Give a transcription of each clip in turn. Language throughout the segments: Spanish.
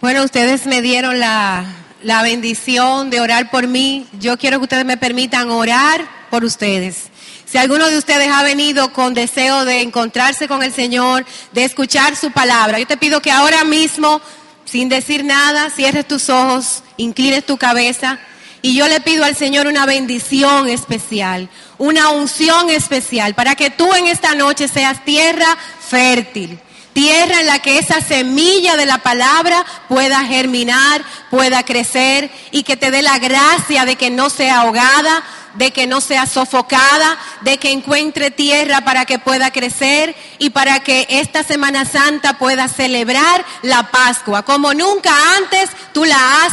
Bueno, ustedes me dieron la, la bendición de orar por mí. Yo quiero que ustedes me permitan orar por ustedes. Si alguno de ustedes ha venido con deseo de encontrarse con el Señor, de escuchar su palabra, yo te pido que ahora mismo, sin decir nada, cierres tus ojos, inclines tu cabeza y yo le pido al Señor una bendición especial, una unción especial, para que tú en esta noche seas tierra fértil tierra en la que esa semilla de la palabra pueda germinar, pueda crecer y que te dé la gracia de que no sea ahogada, de que no sea sofocada, de que encuentre tierra para que pueda crecer y para que esta Semana Santa pueda celebrar la Pascua, como nunca antes tú la has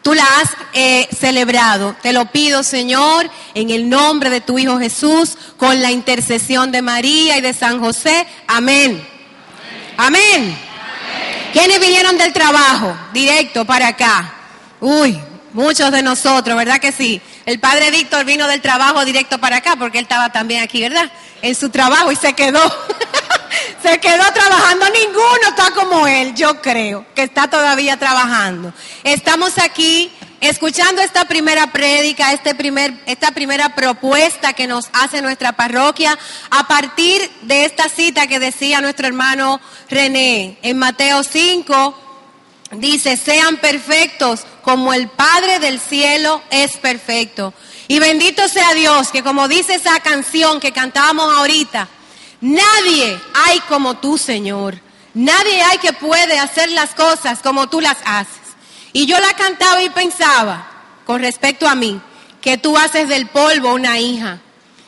tú la has eh, celebrado. Te lo pido, Señor, en el nombre de tu Hijo Jesús, con la intercesión de María y de San José. Amén. Amén. ¿Quiénes vinieron del trabajo directo para acá? Uy, muchos de nosotros, ¿verdad que sí? El padre Víctor vino del trabajo directo para acá porque él estaba también aquí, ¿verdad? En su trabajo y se quedó. se quedó trabajando. Ninguno está como él, yo creo, que está todavía trabajando. Estamos aquí escuchando esta primera prédica, este primer, esta primera propuesta que nos hace nuestra parroquia a partir de esta cita que decía nuestro hermano René en Mateo 5. Dice, sean perfectos como el Padre del cielo es perfecto. Y bendito sea Dios, que como dice esa canción que cantábamos ahorita, nadie hay como tú, Señor. Nadie hay que puede hacer las cosas como tú las haces. Y yo la cantaba y pensaba, con respecto a mí, que tú haces del polvo una hija,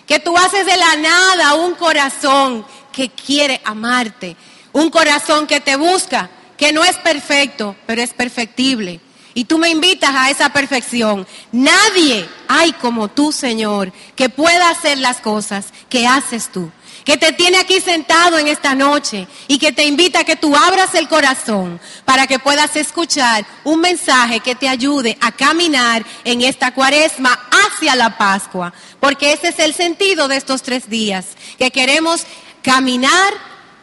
que tú haces de la nada un corazón que quiere amarte, un corazón que te busca, que no es perfecto, pero es perfectible. Y tú me invitas a esa perfección. Nadie hay como tú, Señor, que pueda hacer las cosas que haces tú que te tiene aquí sentado en esta noche y que te invita a que tú abras el corazón para que puedas escuchar un mensaje que te ayude a caminar en esta cuaresma hacia la Pascua. Porque ese es el sentido de estos tres días, que queremos caminar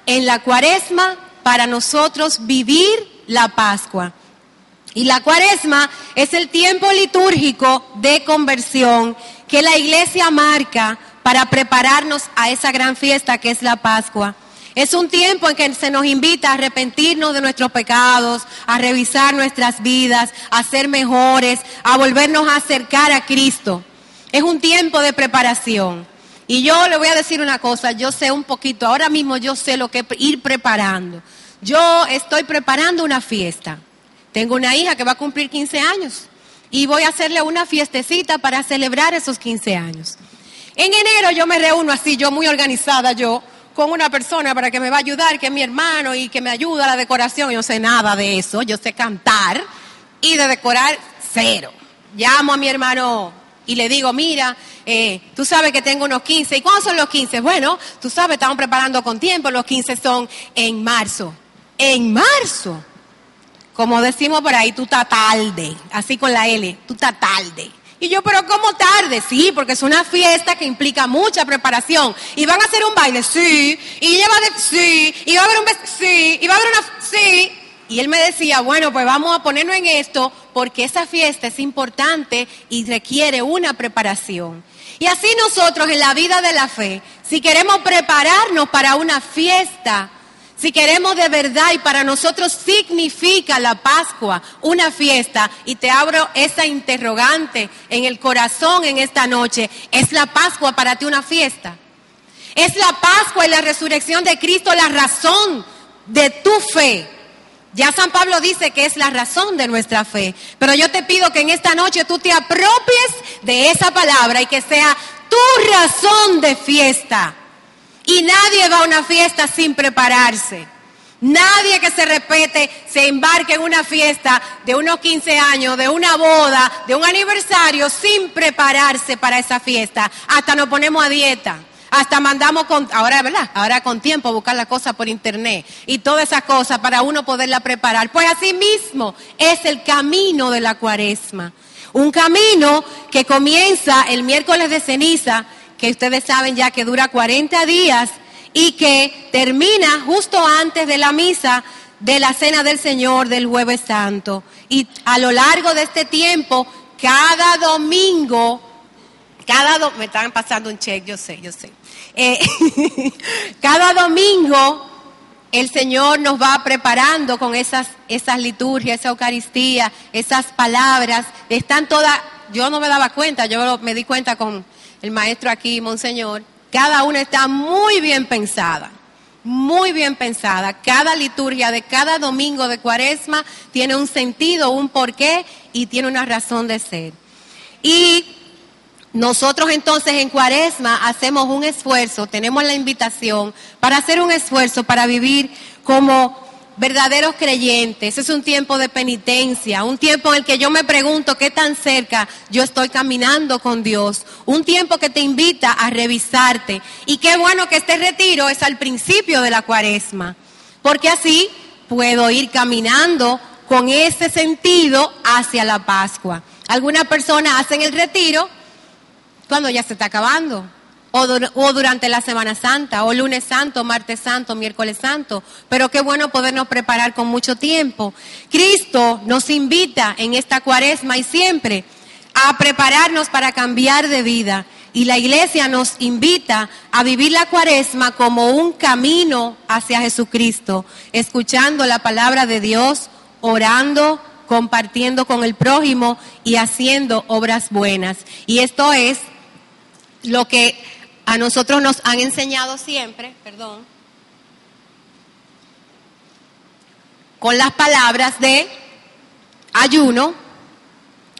en la cuaresma para nosotros vivir la Pascua. Y la cuaresma es el tiempo litúrgico de conversión que la iglesia marca para prepararnos a esa gran fiesta que es la Pascua. Es un tiempo en que se nos invita a arrepentirnos de nuestros pecados, a revisar nuestras vidas, a ser mejores, a volvernos a acercar a Cristo. Es un tiempo de preparación. Y yo le voy a decir una cosa, yo sé un poquito, ahora mismo yo sé lo que ir preparando. Yo estoy preparando una fiesta. Tengo una hija que va a cumplir 15 años y voy a hacerle una fiestecita para celebrar esos 15 años. En enero yo me reúno así, yo muy organizada, yo, con una persona para que me va a ayudar, que es mi hermano y que me ayuda a la decoración. Yo no sé nada de eso, yo sé cantar y de decorar cero. Llamo a mi hermano y le digo, mira, eh, tú sabes que tengo unos 15. ¿Y cuándo son los 15? Bueno, tú sabes, estamos preparando con tiempo, los 15 son en marzo. En marzo. Como decimos por ahí, tú estás tarde, así con la L, tú estás tarde. Y yo, pero ¿cómo tarde? Sí, porque es una fiesta que implica mucha preparación. ¿Y van a hacer un baile? Sí. ¿Y ella va a Sí. ¿Y va a haber un beso? Sí. ¿Y va a haber una...? Sí. Y él me decía, bueno, pues vamos a ponernos en esto porque esa fiesta es importante y requiere una preparación. Y así nosotros en la vida de la fe, si queremos prepararnos para una fiesta, si queremos de verdad y para nosotros significa la Pascua una fiesta, y te abro esa interrogante en el corazón en esta noche, ¿es la Pascua para ti una fiesta? ¿Es la Pascua y la resurrección de Cristo la razón de tu fe? Ya San Pablo dice que es la razón de nuestra fe, pero yo te pido que en esta noche tú te apropies de esa palabra y que sea tu razón de fiesta. Y nadie va a una fiesta sin prepararse. Nadie que se repete se embarque en una fiesta de unos 15 años, de una boda, de un aniversario, sin prepararse para esa fiesta. Hasta nos ponemos a dieta. Hasta mandamos con, ahora, ¿verdad? Ahora con tiempo buscar las cosas por internet y todas esas cosas para uno poderla preparar. Pues así mismo es el camino de la cuaresma. Un camino que comienza el miércoles de ceniza que ustedes saben ya que dura 40 días y que termina justo antes de la misa de la cena del Señor del jueves santo. Y a lo largo de este tiempo, cada domingo, cada do- me están pasando un check, yo sé, yo sé. Eh, cada domingo el Señor nos va preparando con esas, esas liturgias, esa Eucaristía, esas palabras. Están todas, yo no me daba cuenta, yo me di cuenta con el maestro aquí, Monseñor. Cada una está muy bien pensada, muy bien pensada. Cada liturgia de cada domingo de cuaresma tiene un sentido, un porqué y tiene una razón de ser. Y nosotros entonces en Cuaresma hacemos un esfuerzo, tenemos la invitación para hacer un esfuerzo para vivir como verdaderos creyentes. Es un tiempo de penitencia, un tiempo en el que yo me pregunto qué tan cerca yo estoy caminando con Dios, un tiempo que te invita a revisarte. Y qué bueno que este retiro es al principio de la Cuaresma, porque así puedo ir caminando con ese sentido hacia la Pascua. Algunas personas hacen el retiro cuando ya se está acabando. O, dur- o durante la Semana Santa, o lunes santo, martes santo, miércoles santo. Pero qué bueno podernos preparar con mucho tiempo. Cristo nos invita en esta cuaresma y siempre a prepararnos para cambiar de vida. Y la iglesia nos invita a vivir la cuaresma como un camino hacia Jesucristo, escuchando la palabra de Dios, orando, compartiendo con el prójimo y haciendo obras buenas. Y esto es lo que a nosotros nos han enseñado siempre, perdón, con las palabras de ayuno,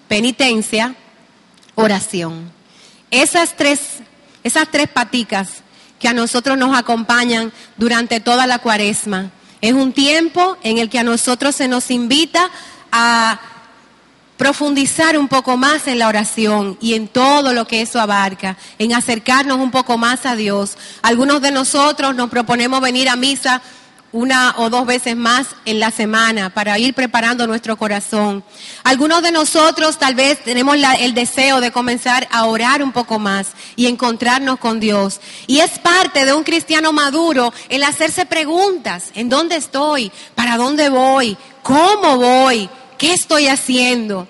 penitencia, oración. Esas tres, esas tres paticas que a nosotros nos acompañan durante toda la cuaresma. Es un tiempo en el que a nosotros se nos invita a profundizar un poco más en la oración y en todo lo que eso abarca, en acercarnos un poco más a Dios. Algunos de nosotros nos proponemos venir a misa una o dos veces más en la semana para ir preparando nuestro corazón. Algunos de nosotros tal vez tenemos la- el deseo de comenzar a orar un poco más y encontrarnos con Dios. Y es parte de un cristiano maduro el hacerse preguntas. ¿En dónde estoy? ¿Para dónde voy? ¿Cómo voy? ¿Qué estoy haciendo?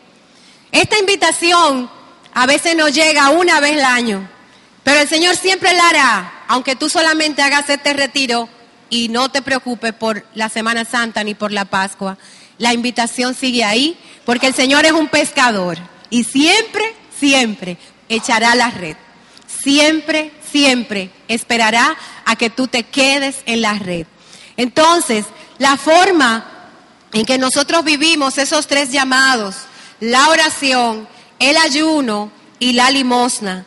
Esta invitación a veces nos llega una vez al año, pero el Señor siempre la hará, aunque tú solamente hagas este retiro y no te preocupes por la Semana Santa ni por la Pascua. La invitación sigue ahí, porque el Señor es un pescador y siempre, siempre echará la red. Siempre, siempre esperará a que tú te quedes en la red. Entonces, la forma en que nosotros vivimos esos tres llamados, la oración, el ayuno y la limosna.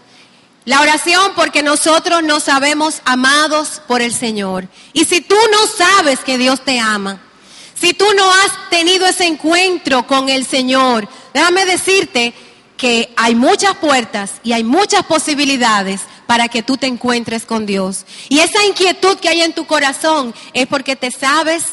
La oración porque nosotros nos sabemos amados por el Señor. Y si tú no sabes que Dios te ama, si tú no has tenido ese encuentro con el Señor, déjame decirte que hay muchas puertas y hay muchas posibilidades para que tú te encuentres con Dios. Y esa inquietud que hay en tu corazón es porque te sabes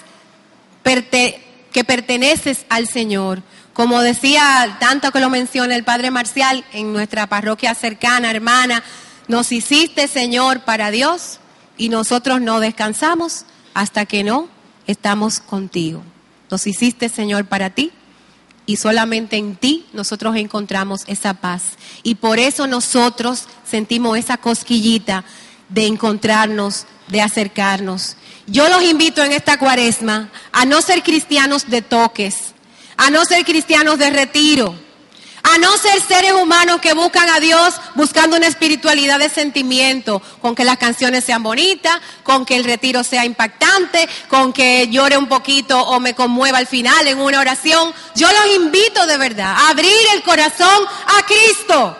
perte- que perteneces al Señor. Como decía, tanto que lo menciona el Padre Marcial en nuestra parroquia cercana, hermana, nos hiciste Señor para Dios y nosotros no descansamos hasta que no estamos contigo. Nos hiciste Señor para ti y solamente en ti nosotros encontramos esa paz. Y por eso nosotros sentimos esa cosquillita de encontrarnos, de acercarnos. Yo los invito en esta cuaresma a no ser cristianos de toques, a no ser cristianos de retiro, a no ser seres humanos que buscan a Dios buscando una espiritualidad de sentimiento, con que las canciones sean bonitas, con que el retiro sea impactante, con que llore un poquito o me conmueva al final en una oración. Yo los invito de verdad a abrir el corazón a Cristo,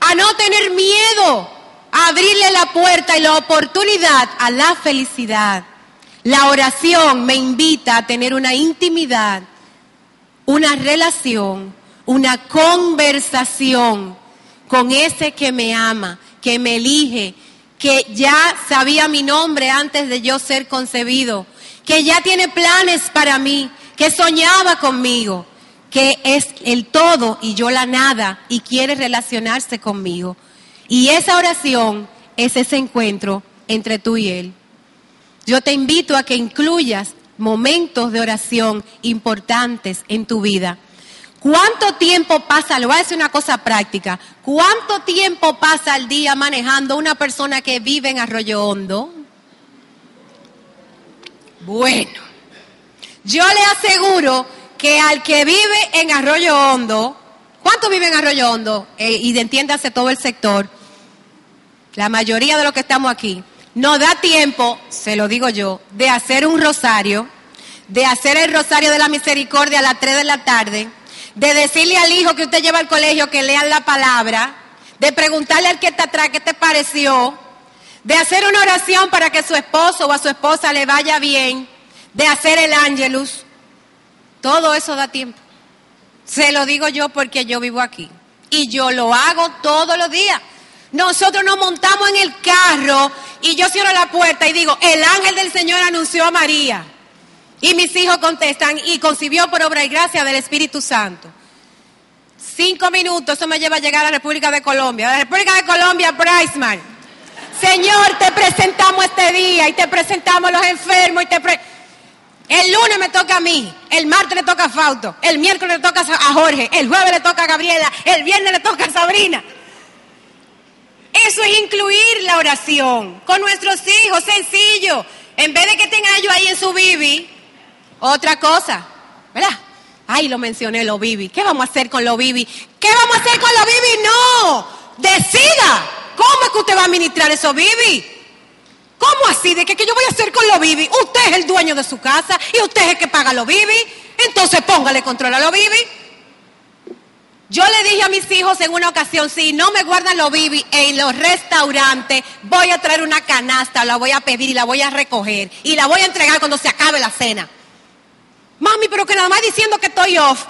a no tener miedo, a abrirle la puerta y la oportunidad a la felicidad. La oración me invita a tener una intimidad, una relación, una conversación con ese que me ama, que me elige, que ya sabía mi nombre antes de yo ser concebido, que ya tiene planes para mí, que soñaba conmigo, que es el todo y yo la nada y quiere relacionarse conmigo. Y esa oración es ese encuentro entre tú y Él. Yo te invito a que incluyas momentos de oración importantes en tu vida. ¿Cuánto tiempo pasa? Le voy a decir una cosa práctica. ¿Cuánto tiempo pasa al día manejando una persona que vive en Arroyo Hondo? Bueno, yo le aseguro que al que vive en Arroyo Hondo, ¿cuánto vive en Arroyo Hondo? Eh, y entiéndase todo el sector. La mayoría de los que estamos aquí. No da tiempo, se lo digo yo, de hacer un rosario, de hacer el rosario de la misericordia a las 3 de la tarde de decirle al hijo que usted lleva al colegio que lean la palabra, de preguntarle al que está atrás qué te pareció, de hacer una oración para que su esposo o a su esposa le vaya bien, de hacer el ángelus. Todo eso da tiempo. Se lo digo yo porque yo vivo aquí. Y yo lo hago todos los días. Nosotros nos montamos en el carro y yo cierro la puerta y digo, el ángel del Señor anunció a María. Y mis hijos contestan, y concibió por obra y gracia del Espíritu Santo. Cinco minutos, eso me lleva a llegar a la República de Colombia. La República de Colombia, Bryceman. Señor, te presentamos este día y te presentamos los enfermos y te El lunes me toca a mí, el martes le toca a Fausto, el miércoles le toca a Jorge, el jueves le toca a Gabriela, el viernes le toca a Sabrina. Eso es incluir la oración con nuestros hijos, sencillo. En vez de que tengan ellos ahí en su bibi, otra cosa, ¿verdad? Ay, lo mencioné, lo Bibi. ¿Qué vamos a hacer con lo Bibi? ¿Qué vamos a hacer con lo Bibi? No, decida. ¿Cómo es que usted va a administrar eso Bibi? ¿Cómo así? ¿De qué, qué yo voy a hacer con lo Bibi? Usted es el dueño de su casa y usted es el que paga lo Bibi. Entonces póngale control a lo Bibi. Yo le dije a mis hijos en una ocasión, si no me guardan lo Bibi en los restaurantes, voy a traer una canasta, la voy a pedir y la voy a recoger y la voy a entregar cuando se acabe la cena. Mami, pero que nada más diciendo que estoy off.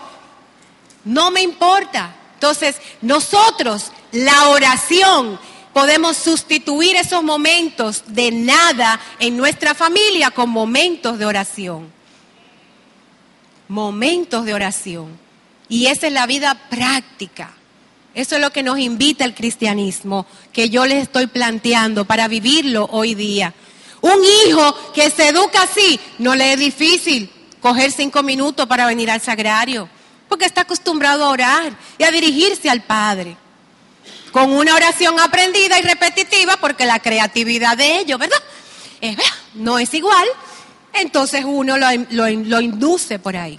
No me importa. Entonces, nosotros, la oración, podemos sustituir esos momentos de nada en nuestra familia con momentos de oración. Momentos de oración. Y esa es la vida práctica. Eso es lo que nos invita el cristianismo, que yo les estoy planteando para vivirlo hoy día. Un hijo que se educa así, no le es difícil coger cinco minutos para venir al sagrario, porque está acostumbrado a orar y a dirigirse al Padre. Con una oración aprendida y repetitiva, porque la creatividad de ellos, ¿verdad? no es igual, entonces uno lo, lo induce por ahí.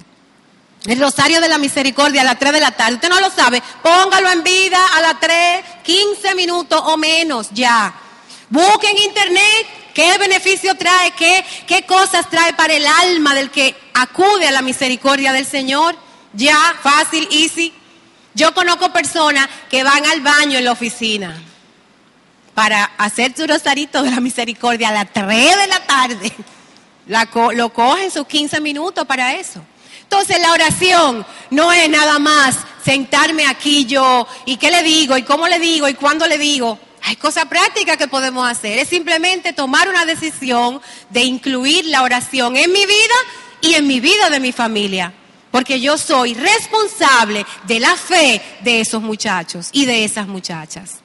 El rosario de la misericordia a las 3 de la tarde. Usted no lo sabe. Póngalo en vida a las 3, 15 minutos o menos ya. Busque en internet ¿Qué beneficio trae? ¿Qué, ¿Qué cosas trae para el alma del que acude a la misericordia del Señor? Ya, fácil, easy. Yo conozco personas que van al baño en la oficina para hacer su rosarito de la misericordia a las 3 de la tarde. La, lo cogen sus 15 minutos para eso. Entonces la oración no es nada más sentarme aquí yo y qué le digo y cómo le digo y cuándo le digo. Hay cosas prácticas que podemos hacer. Es simplemente tomar una decisión de incluir la oración en mi vida y en mi vida de mi familia. Porque yo soy responsable de la fe de esos muchachos y de esas muchachas.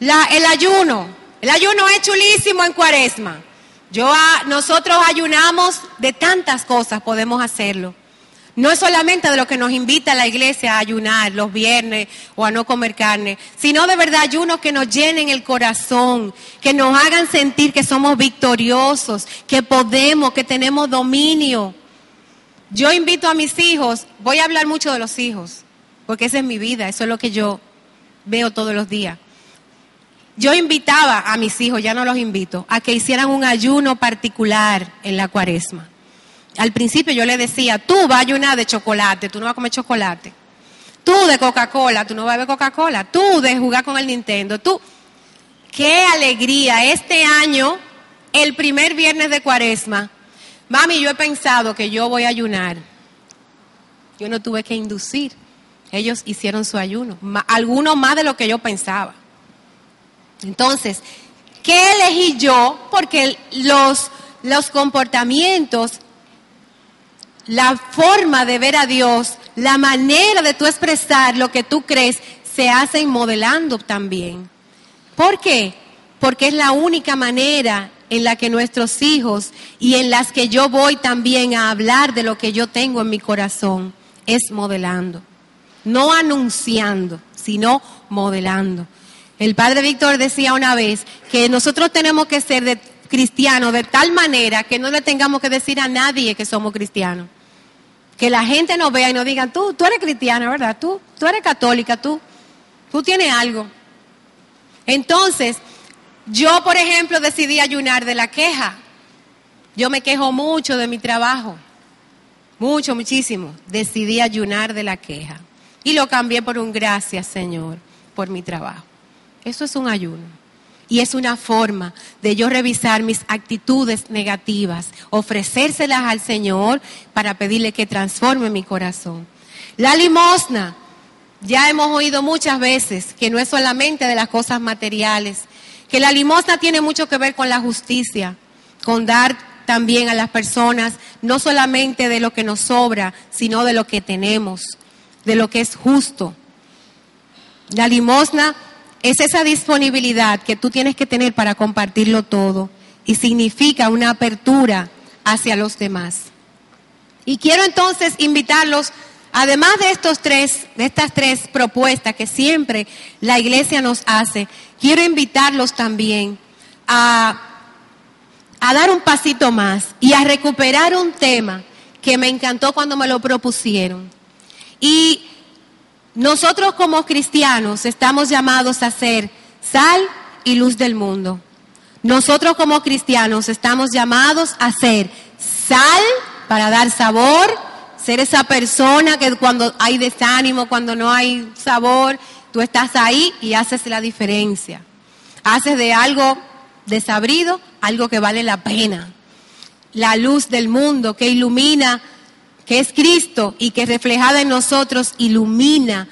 el ayuno. El ayuno es chulísimo en cuaresma. Yo, nosotros ayunamos de tantas cosas, podemos hacerlo. No es solamente de lo que nos invita la iglesia a ayunar los viernes o a no comer carne, sino de verdad ayunos que nos llenen el corazón, que nos hagan sentir que somos victoriosos, que podemos, que tenemos dominio. Yo invito a mis hijos, voy a hablar mucho de los hijos, porque esa es mi vida, eso es lo que yo veo todos los días. Yo invitaba a mis hijos, ya no los invito, a que hicieran un ayuno particular en la cuaresma. Al principio yo le decía, tú vas a ayunar de chocolate, tú no vas a comer chocolate. Tú de Coca-Cola, tú no vas a beber Coca-Cola. Tú de jugar con el Nintendo, tú. Qué alegría. Este año, el primer viernes de cuaresma, mami, yo he pensado que yo voy a ayunar. Yo no tuve que inducir. Ellos hicieron su ayuno. Algunos más de lo que yo pensaba. Entonces, ¿qué elegí yo? Porque los, los comportamientos la forma de ver a Dios, la manera de tú expresar lo que tú crees, se hacen modelando también. ¿Por qué? Porque es la única manera en la que nuestros hijos y en las que yo voy también a hablar de lo que yo tengo en mi corazón es modelando. No anunciando, sino modelando. El padre Víctor decía una vez que nosotros tenemos que ser cristianos de tal manera que no le tengamos que decir a nadie que somos cristianos. Que la gente nos vea y nos diga, tú, tú eres cristiana, ¿verdad? Tú, tú eres católica, tú, tú tienes algo. Entonces, yo, por ejemplo, decidí ayunar de la queja. Yo me quejo mucho de mi trabajo. Mucho, muchísimo. Decidí ayunar de la queja. Y lo cambié por un gracias, Señor, por mi trabajo. Eso es un ayuno. Y es una forma de yo revisar mis actitudes negativas, ofrecérselas al Señor para pedirle que transforme mi corazón. La limosna, ya hemos oído muchas veces que no es solamente de las cosas materiales, que la limosna tiene mucho que ver con la justicia, con dar también a las personas no solamente de lo que nos sobra, sino de lo que tenemos, de lo que es justo. La limosna es esa disponibilidad que tú tienes que tener para compartirlo todo y significa una apertura hacia los demás. Y quiero entonces invitarlos, además de estos tres, de estas tres propuestas que siempre la iglesia nos hace, quiero invitarlos también a, a dar un pasito más y a recuperar un tema que me encantó cuando me lo propusieron. Y nosotros como cristianos estamos llamados a ser sal y luz del mundo. Nosotros como cristianos estamos llamados a ser sal para dar sabor, ser esa persona que cuando hay desánimo, cuando no hay sabor, tú estás ahí y haces la diferencia. Haces de algo desabrido algo que vale la pena. La luz del mundo que ilumina que es Cristo y que reflejada en nosotros ilumina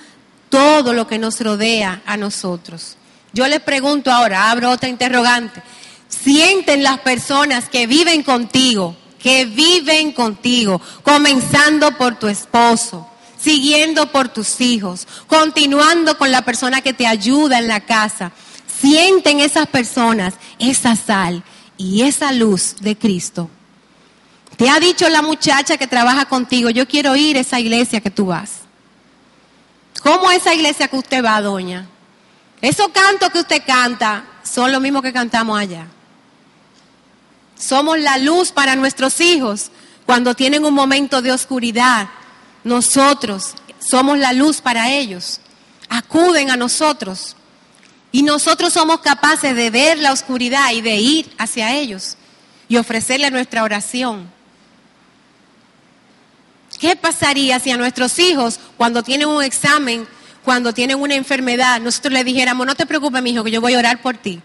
todo lo que nos rodea a nosotros. Yo les pregunto ahora, abro otra interrogante. ¿Sienten las personas que viven contigo, que viven contigo, comenzando por tu esposo, siguiendo por tus hijos, continuando con la persona que te ayuda en la casa? ¿Sienten esas personas esa sal y esa luz de Cristo? Te ha dicho la muchacha que trabaja contigo, yo quiero ir a esa iglesia que tú vas. ¿Cómo es esa iglesia que usted va, doña? Esos cantos que usted canta son los mismos que cantamos allá. Somos la luz para nuestros hijos cuando tienen un momento de oscuridad. Nosotros somos la luz para ellos. Acuden a nosotros. Y nosotros somos capaces de ver la oscuridad y de ir hacia ellos y ofrecerle nuestra oración. ¿Qué pasaría si a nuestros hijos, cuando tienen un examen, cuando tienen una enfermedad, nosotros le dijéramos, no te preocupes, mi hijo, que yo voy a orar por ti?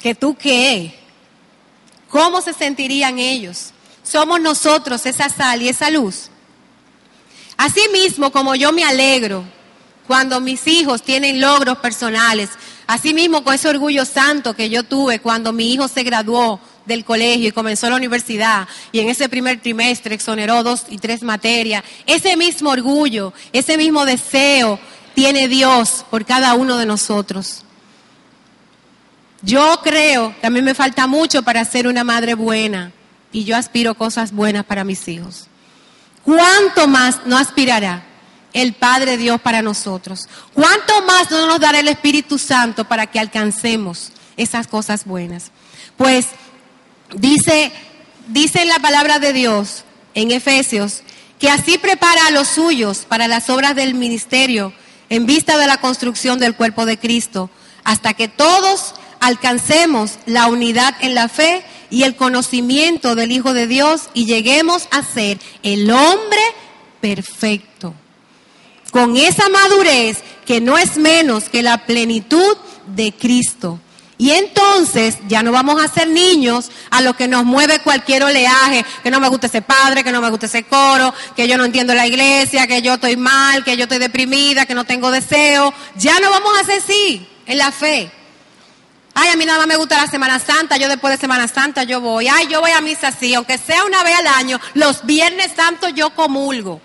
¿Que tú qué? ¿Cómo se sentirían ellos? Somos nosotros esa sal y esa luz. Asimismo, como yo me alegro cuando mis hijos tienen logros personales, asimismo con ese orgullo santo que yo tuve cuando mi hijo se graduó del colegio y comenzó la universidad y en ese primer trimestre exoneró dos y tres materias, ese mismo orgullo, ese mismo deseo tiene Dios por cada uno de nosotros. Yo creo que a me falta mucho para ser una madre buena y yo aspiro cosas buenas para mis hijos. ¿Cuánto más no aspirará el Padre Dios para nosotros? ¿Cuánto más no nos dará el Espíritu Santo para que alcancemos esas cosas buenas? Pues Dice, dice la palabra de Dios en Efesios que así prepara a los suyos para las obras del ministerio en vista de la construcción del cuerpo de Cristo, hasta que todos alcancemos la unidad en la fe y el conocimiento del Hijo de Dios y lleguemos a ser el hombre perfecto, con esa madurez que no es menos que la plenitud de Cristo. Y entonces ya no vamos a ser niños a lo que nos mueve cualquier oleaje, que no me gusta ese padre, que no me gusta ese coro, que yo no entiendo la iglesia, que yo estoy mal, que yo estoy deprimida, que no tengo deseo. Ya no vamos a ser así en la fe. Ay, a mí nada más me gusta la Semana Santa, yo después de Semana Santa yo voy. Ay, yo voy a misa así, aunque sea una vez al año, los Viernes Santos yo comulgo.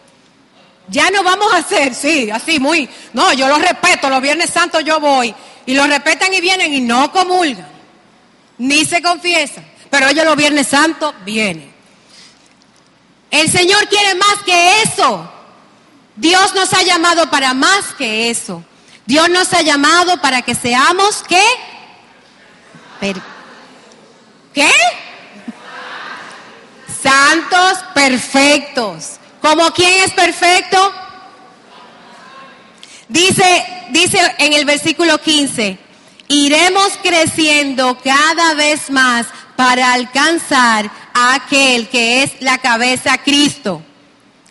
Ya no vamos a hacer, sí, así, muy, no, yo lo respeto, los Viernes Santos yo voy y lo respetan y vienen y no comulgan. ni se confiesa. Pero ellos los Viernes Santos vienen. El Señor quiere más que eso. Dios nos ha llamado para más que eso. Dios nos ha llamado para que seamos qué? ¿Qué? Santos perfectos. ¿Como quién es perfecto? Dice, dice en el versículo 15, iremos creciendo cada vez más para alcanzar a aquel que es la cabeza Cristo.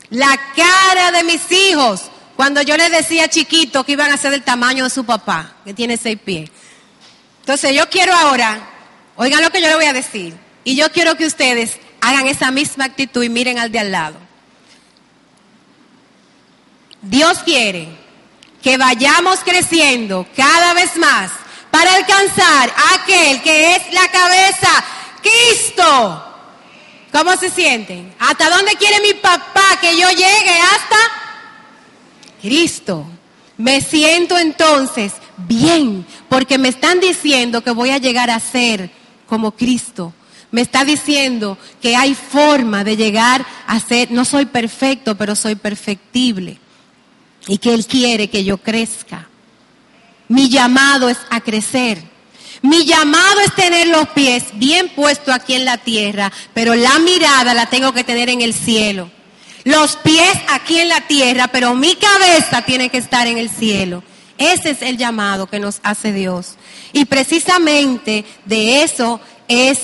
La cara de mis hijos, cuando yo les decía chiquito que iban a ser del tamaño de su papá, que tiene seis pies. Entonces yo quiero ahora, oigan lo que yo le voy a decir, y yo quiero que ustedes hagan esa misma actitud y miren al de al lado. Dios quiere que vayamos creciendo cada vez más para alcanzar a aquel que es la cabeza, Cristo. ¿Cómo se sienten? ¿Hasta dónde quiere mi papá que yo llegue? Hasta Cristo. Me siento entonces bien, porque me están diciendo que voy a llegar a ser como Cristo. Me está diciendo que hay forma de llegar a ser, no soy perfecto, pero soy perfectible. Y que Él quiere que yo crezca. Mi llamado es a crecer. Mi llamado es tener los pies bien puestos aquí en la tierra, pero la mirada la tengo que tener en el cielo. Los pies aquí en la tierra, pero mi cabeza tiene que estar en el cielo. Ese es el llamado que nos hace Dios. Y precisamente de eso es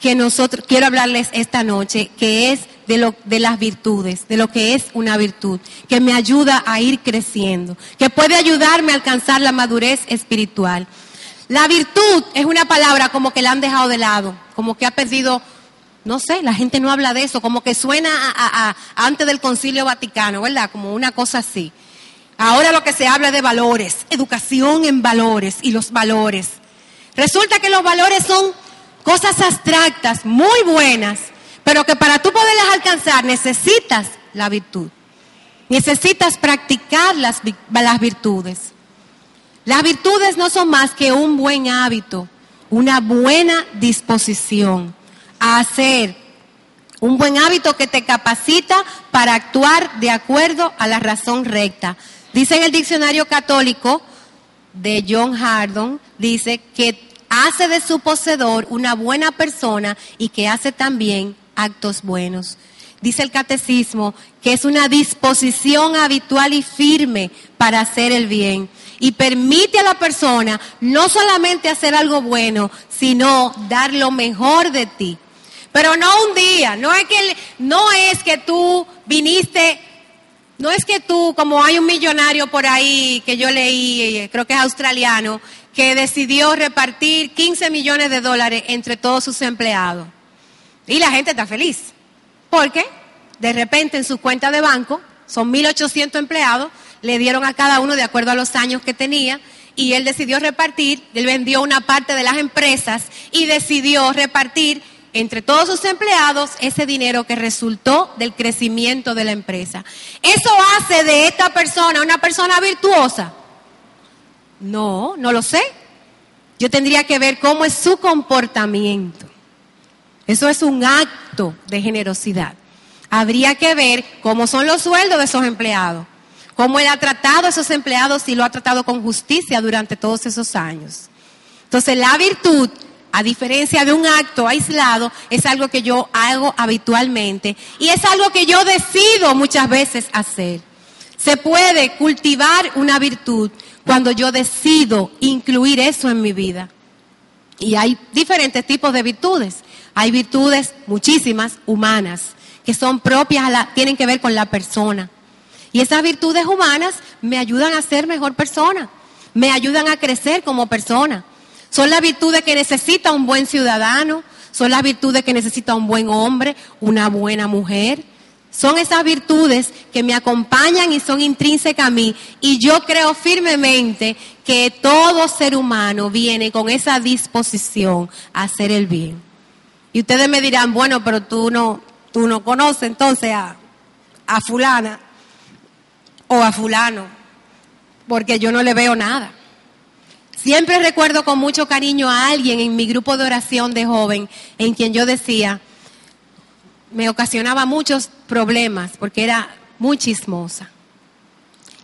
que nosotros, quiero hablarles esta noche, que es de, lo, de las virtudes, de lo que es una virtud, que me ayuda a ir creciendo, que puede ayudarme a alcanzar la madurez espiritual. La virtud es una palabra como que la han dejado de lado, como que ha perdido, no sé, la gente no habla de eso, como que suena a, antes del concilio vaticano, ¿verdad? Como una cosa así. Ahora lo que se habla de valores, educación en valores y los valores. Resulta que los valores son cosas abstractas, muy buenas, pero que para tú poderlas alcanzar necesitas la virtud. Necesitas practicar las, virtudes. Las virtudes no son más que un buen hábito, una buena disposición a hacer, un buen hábito que te capacita para actuar de acuerdo a la razón recta. Dice en el diccionario católico de John Hardon, dice que hace de su poseedor una buena persona y que hace también actos buenos. Dice el catecismo que es una disposición habitual y firme para hacer el bien y permite a la persona no solamente hacer algo bueno, sino dar lo mejor de ti. Pero no un día, no es que no es que tú viniste no es que tú, como hay un millonario por ahí que yo leí, creo que es australiano, que decidió repartir 15 millones de dólares entre todos sus empleados. Y la gente está feliz. Porque de repente en su cuenta de banco, son 1.800 empleados, le dieron a cada uno de acuerdo a los años que tenía y él decidió repartir, él vendió una parte de las empresas y decidió repartir entre todos sus empleados ese dinero que resultó del crecimiento de la empresa. ¿Eso hace de esta persona una persona virtuosa? No, no lo sé. Yo tendría que ver cómo es su comportamiento. Eso es un acto de generosidad. Habría que ver cómo son los sueldos de esos empleados, cómo él ha tratado a esos empleados y lo ha tratado con justicia durante todos esos años. Entonces, la virtud, a diferencia de un acto aislado, es algo que yo hago habitualmente y es algo que yo decido muchas veces hacer. Se puede cultivar una virtud cuando yo decido incluir eso en mi vida. Y hay diferentes tipos de virtudes. Hay virtudes muchísimas humanas que son propias, la, tienen que ver con la persona. Y esas virtudes humanas me ayudan a ser mejor persona, me ayudan a crecer como persona. Son las virtudes que necesita un buen ciudadano, son las virtudes que necesita un buen hombre, una buena mujer son esas virtudes que me acompañan y son intrínsecas a mí. Y yo creo firmemente que todo ser humano viene con esa disposición a hacer el bien. Y ustedes me dirán, bueno, pero tú no, tú no conoces entonces a, a fulana o a fulano, porque yo no le veo nada. Siempre recuerdo con mucho cariño a alguien en mi grupo de oración de joven en quien yo decía, me ocasionaba muchos problemas porque era muy chismosa.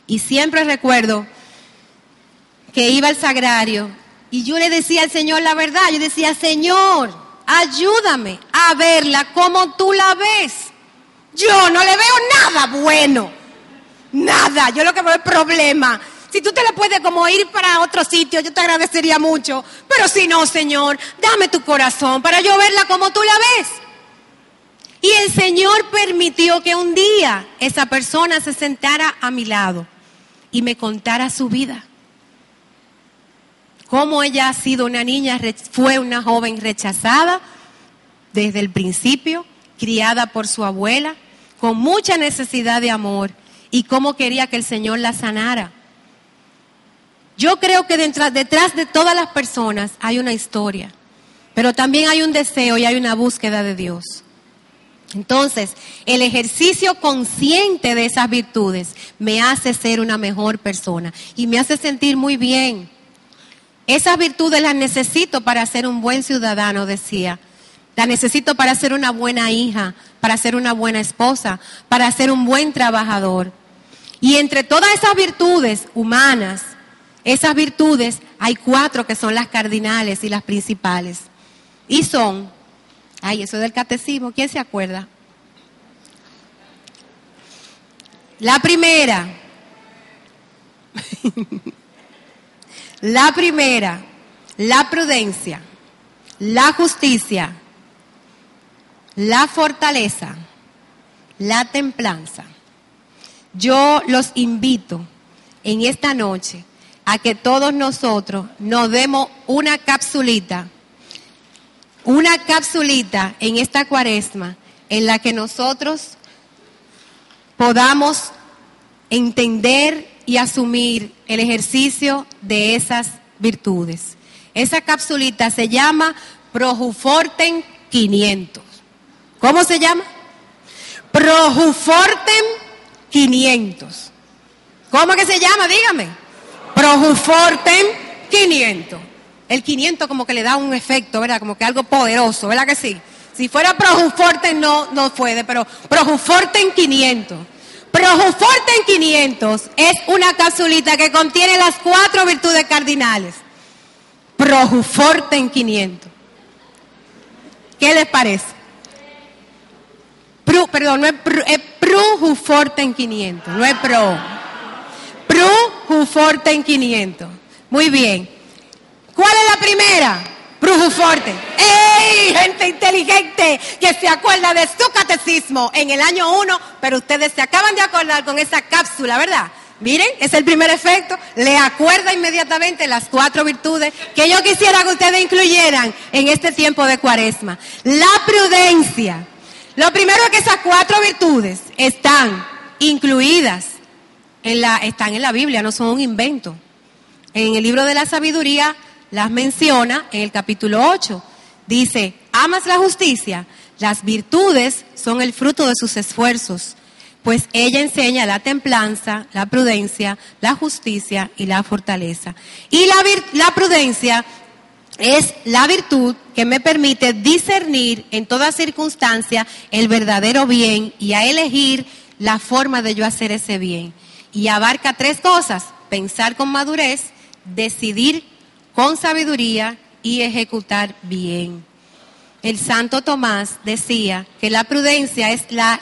Y siempre recuerdo que iba al sagrario y yo le decía al Señor la verdad, yo decía, Señor, ayúdame a verla como tú la ves. Yo no le veo nada bueno, nada, yo lo que veo es problema. Si tú te la puedes como ir para otro sitio, yo te agradecería mucho. Pero si no, Señor, dame tu corazón para yo verla como tú la ves. Y el Señor permitió que un día esa persona se sentara a mi lado y me contara su vida. Cómo ella ha sido una niña, fue una joven rechazada desde el principio, criada por su abuela, con mucha necesidad de amor y cómo quería que el Señor la sanara. Yo creo que detrás, de todas las personas hay una historia, pero también hay un deseo y hay una búsqueda de Dios. Entonces, el ejercicio consciente de esas virtudes me hace ser una mejor persona y me hace sentir muy bien. Esas virtudes las necesito para ser un buen ciudadano, decía. Las necesito para ser una buena hija, para ser una buena esposa, para ser un buen trabajador. Y entre todas esas virtudes humanas, esas virtudes, hay cuatro que son las cardinales y las principales. Y son, ay, eso del catecismo, ¿quién se acuerda? La primera, la primera, la prudencia, la justicia, la fortaleza, la templanza. Yo los invito en esta noche a que todos nosotros nos demos una capsulita, una capsulita en esta cuaresma en la que nosotros podamos entender y asumir el ejercicio de esas virtudes. Esa capsulita se llama Projuforten 500. ¿Cómo se llama? Projuforten 500. ¿Cómo que se llama? Dígame. Projuforten 500. El 500 como que le da un efecto, ¿verdad? Como que algo poderoso, ¿verdad que sí? Si fuera Projuforten no, no puede, pero Projuforten 500. Projuforten 500 es una capsulita que contiene las cuatro virtudes cardinales. Projuforten 500. ¿Qué les parece? perdón, no es, es Projuforten 500, no es Pro. Brujuforte 500. Muy bien. ¿Cuál es la primera? Brujuforte. ¡Ey! Gente inteligente que se acuerda de su catecismo en el año 1, pero ustedes se acaban de acordar con esa cápsula, ¿verdad? Miren, es el primer efecto. Le acuerda inmediatamente las cuatro virtudes que yo quisiera que ustedes incluyeran en este tiempo de cuaresma. La prudencia. Lo primero es que esas cuatro virtudes están incluidas están en la Biblia, no son un invento. En el libro de la sabiduría las menciona en el capítulo 8. Dice, amas la justicia, las virtudes son el fruto de sus esfuerzos, pues ella enseña la templanza, la prudencia, la justicia y la fortaleza. Y la, la prudencia es la virtud que me permite discernir en toda circunstancia el verdadero bien y a elegir la forma de yo hacer ese bien y abarca tres cosas, pensar con madurez, decidir con sabiduría y ejecutar bien. El santo Tomás decía que la prudencia es la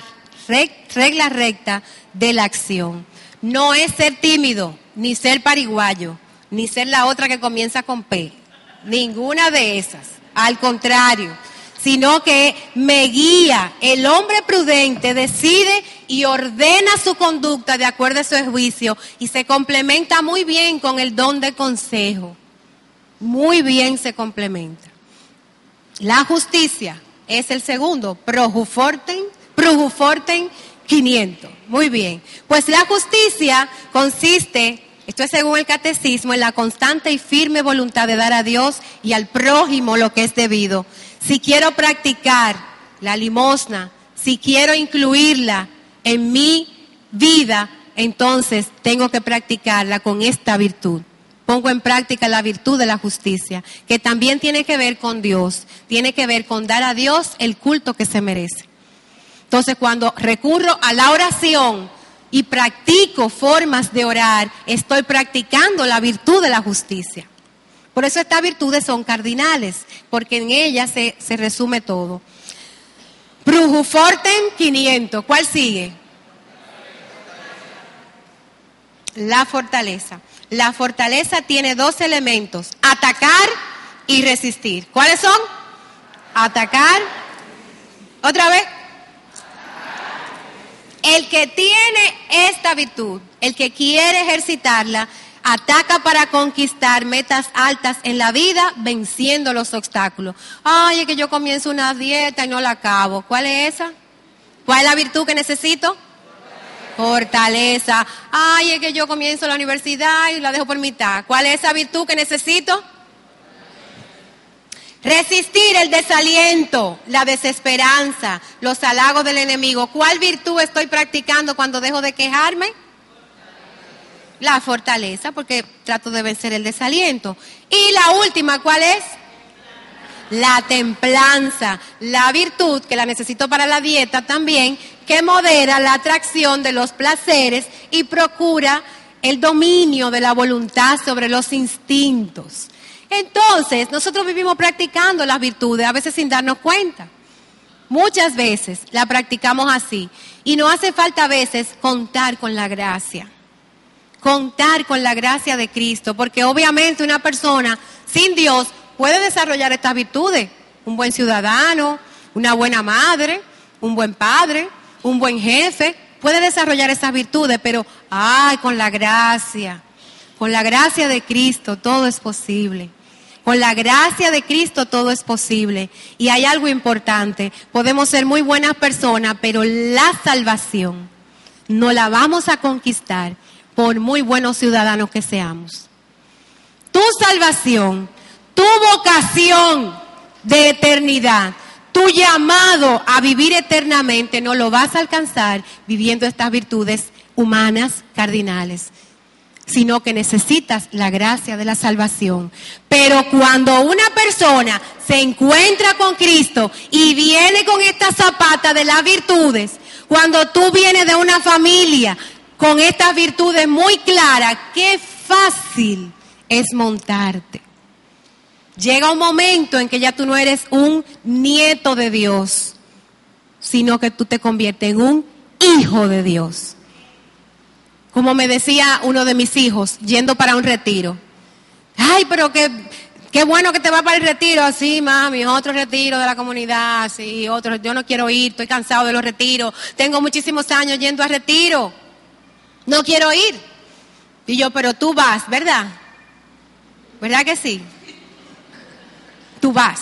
regla recta de la acción. No es ser tímido, ni ser pariguayo, ni ser la otra que comienza con P. Ninguna de esas. Al contrario, sino que me guía. El hombre prudente decide y ordena su conducta de acuerdo a su juicio y se complementa muy bien con el don de consejo. Muy bien se complementa. La justicia es el segundo, projuforten, projuforten 500. Muy bien. Pues la justicia consiste esto es según el catecismo, en la constante y firme voluntad de dar a Dios y al prójimo lo que es debido. Si quiero practicar la limosna, si quiero incluirla en mi vida, entonces tengo que practicarla con esta virtud. Pongo en práctica la virtud de la justicia, que también tiene que ver con Dios, tiene que ver con dar a Dios el culto que se merece. Entonces, cuando recurro a la oración y practico formas de orar, estoy practicando la virtud de la justicia. Por eso estas virtudes son cardinales, porque en ellas se, se resume todo. Brujuforten 500. ¿Cuál sigue? La fortaleza. La fortaleza tiene dos elementos, atacar y resistir. ¿Cuáles son? Atacar. Otra vez. El que tiene esta virtud, el que quiere ejercitarla, ataca para conquistar metas altas en la vida, venciendo los obstáculos. Ay, es que yo comienzo una dieta y no la acabo. ¿Cuál es esa? ¿Cuál es la virtud que necesito? Fortaleza. Ay, es que yo comienzo la universidad y la dejo por mitad. ¿Cuál es esa virtud que necesito? Resistir el desaliento, la desesperanza, los halagos del enemigo. ¿Cuál virtud estoy practicando cuando dejo de quejarme? La fortaleza, porque trato de vencer el desaliento. Y la última, ¿cuál es? La templanza, la virtud que la necesito para la dieta también, que modera la atracción de los placeres y procura el dominio de la voluntad sobre los instintos. Entonces, nosotros vivimos practicando las virtudes, a veces sin darnos cuenta. Muchas veces la practicamos así. Y no hace falta a veces contar con la gracia. Contar con la gracia de Cristo. Porque obviamente una persona sin Dios puede desarrollar estas virtudes. Un buen ciudadano, una buena madre, un buen padre, un buen jefe. Puede desarrollar esas virtudes, pero, ay, con la gracia. Con la gracia de Cristo todo es posible. Con la gracia de Cristo todo es posible. Y hay algo importante. Podemos ser muy buenas personas, pero la salvación no la vamos a conquistar por muy buenos ciudadanos que seamos. Tu salvación, tu vocación de eternidad, tu llamado a vivir eternamente no lo vas a alcanzar viviendo estas virtudes humanas cardinales sino que necesitas la gracia de la salvación. Pero cuando una persona se encuentra con Cristo y viene con esta zapata de las virtudes, cuando tú vienes de una familia con estas virtudes muy claras, qué fácil es montarte. Llega un momento en que ya tú no eres un nieto de Dios, sino que tú te conviertes en un hijo de Dios. Como me decía uno de mis hijos, yendo para un retiro. Ay, pero qué, qué bueno que te va para el retiro. Así, mami, otro retiro de la comunidad, sí, otro. Yo no quiero ir, estoy cansado de los retiros. Tengo muchísimos años yendo a retiro. No quiero ir. Y yo, pero tú vas, ¿verdad? ¿Verdad que sí? Tú vas.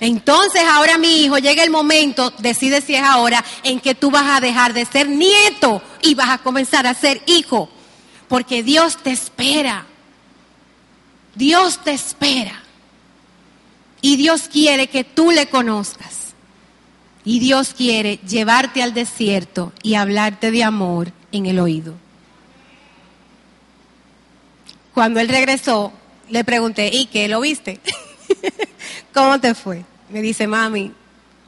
Entonces ahora mi hijo llega el momento, decide si es ahora, en que tú vas a dejar de ser nieto y vas a comenzar a ser hijo. Porque Dios te espera. Dios te espera. Y Dios quiere que tú le conozcas. Y Dios quiere llevarte al desierto y hablarte de amor en el oído. Cuando él regresó, le pregunté, ¿y qué? ¿Lo viste? ¿Cómo te fue? Me dice, mami,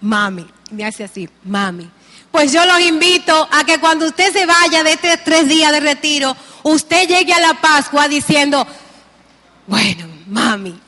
mami. Me hace así, mami. Pues yo los invito a que cuando usted se vaya de estos tres días de retiro, usted llegue a la Pascua diciendo, bueno, mami,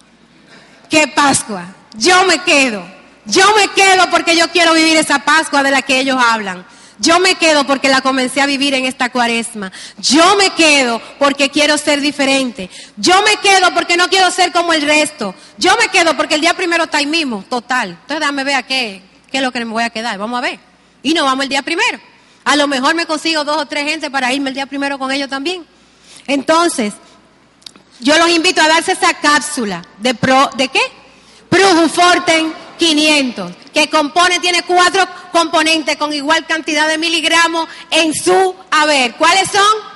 ¿qué Pascua? Yo me quedo. Yo me quedo porque yo quiero vivir esa Pascua de la que ellos hablan. Yo me quedo porque la comencé a vivir en esta cuaresma. Yo me quedo porque quiero ser diferente. Yo me quedo porque no quiero ser como el resto. Yo me quedo porque el día primero está ahí mismo, total. Entonces dame ver a qué, qué es lo que me voy a quedar. Vamos a ver. Y no vamos el día primero. A lo mejor me consigo dos o tres gente para irme el día primero con ellos también. Entonces, yo los invito a darse esa cápsula de pro, ¿de qué? Forten 500, que compone, tiene cuatro componentes con igual cantidad de miligramos en su haber. ¿Cuáles son?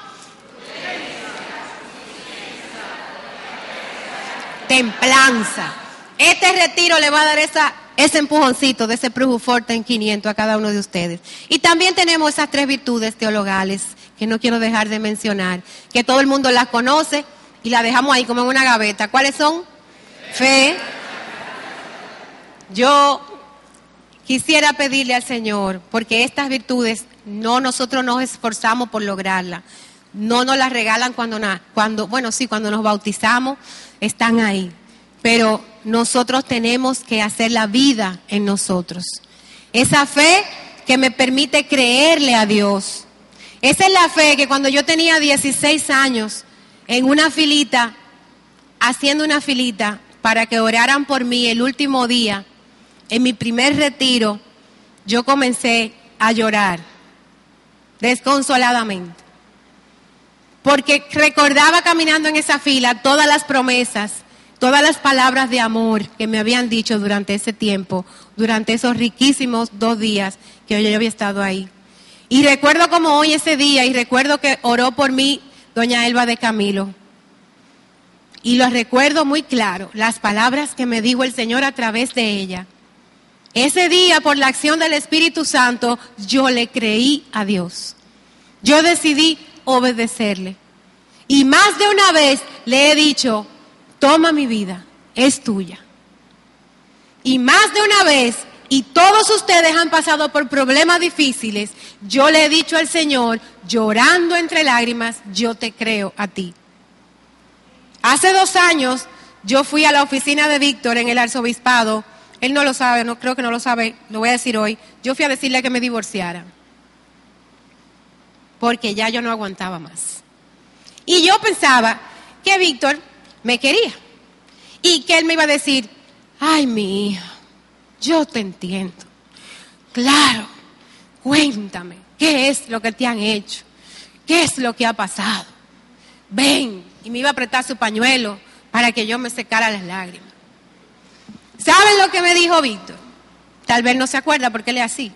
Templanza. Este retiro le va a dar esa, ese empujoncito de ese Forte en 500 a cada uno de ustedes. Y también tenemos esas tres virtudes teologales que no quiero dejar de mencionar, que todo el mundo las conoce, y la dejamos ahí como en una gaveta. ¿Cuáles son? Fe. Yo quisiera pedirle al Señor, porque estas virtudes no nosotros nos esforzamos por lograrlas. No nos las regalan cuando, cuando, bueno, sí, cuando nos bautizamos, están ahí. Pero nosotros tenemos que hacer la vida en nosotros. Esa fe que me permite creerle a Dios. Esa es la fe que cuando yo tenía 16 años, en una filita, haciendo una filita para que oraran por mí el último día, en mi primer retiro, yo comencé a llorar desconsoladamente. Porque recordaba caminando en esa fila todas las promesas, todas las palabras de amor que me habían dicho durante ese tiempo, durante esos riquísimos dos días que yo había estado ahí. Y recuerdo como hoy ese día, y recuerdo que oró por mí doña Elba de Camilo. Y lo recuerdo muy claro, las palabras que me dijo el Señor a través de ella. Ese día, por la acción del Espíritu Santo, yo le creí a Dios. Yo decidí obedecerle. Y más de una vez le he dicho, toma mi vida, es tuya. Y más de una vez, y todos ustedes han pasado por problemas difíciles, yo le he dicho al Señor, llorando entre lágrimas, yo te creo a ti. Hace dos años yo fui a la oficina de Víctor en el arzobispado. Él no lo sabe, no creo que no lo sabe, lo voy a decir hoy. Yo fui a decirle que me divorciara. Porque ya yo no aguantaba más. Y yo pensaba que Víctor me quería. Y que él me iba a decir, ay mi hija, yo te entiendo. Claro, cuéntame, ¿qué es lo que te han hecho? ¿Qué es lo que ha pasado? Ven, y me iba a apretar su pañuelo para que yo me secara las lágrimas. ¿Saben lo que me dijo Víctor? Tal vez no se acuerda porque él es así,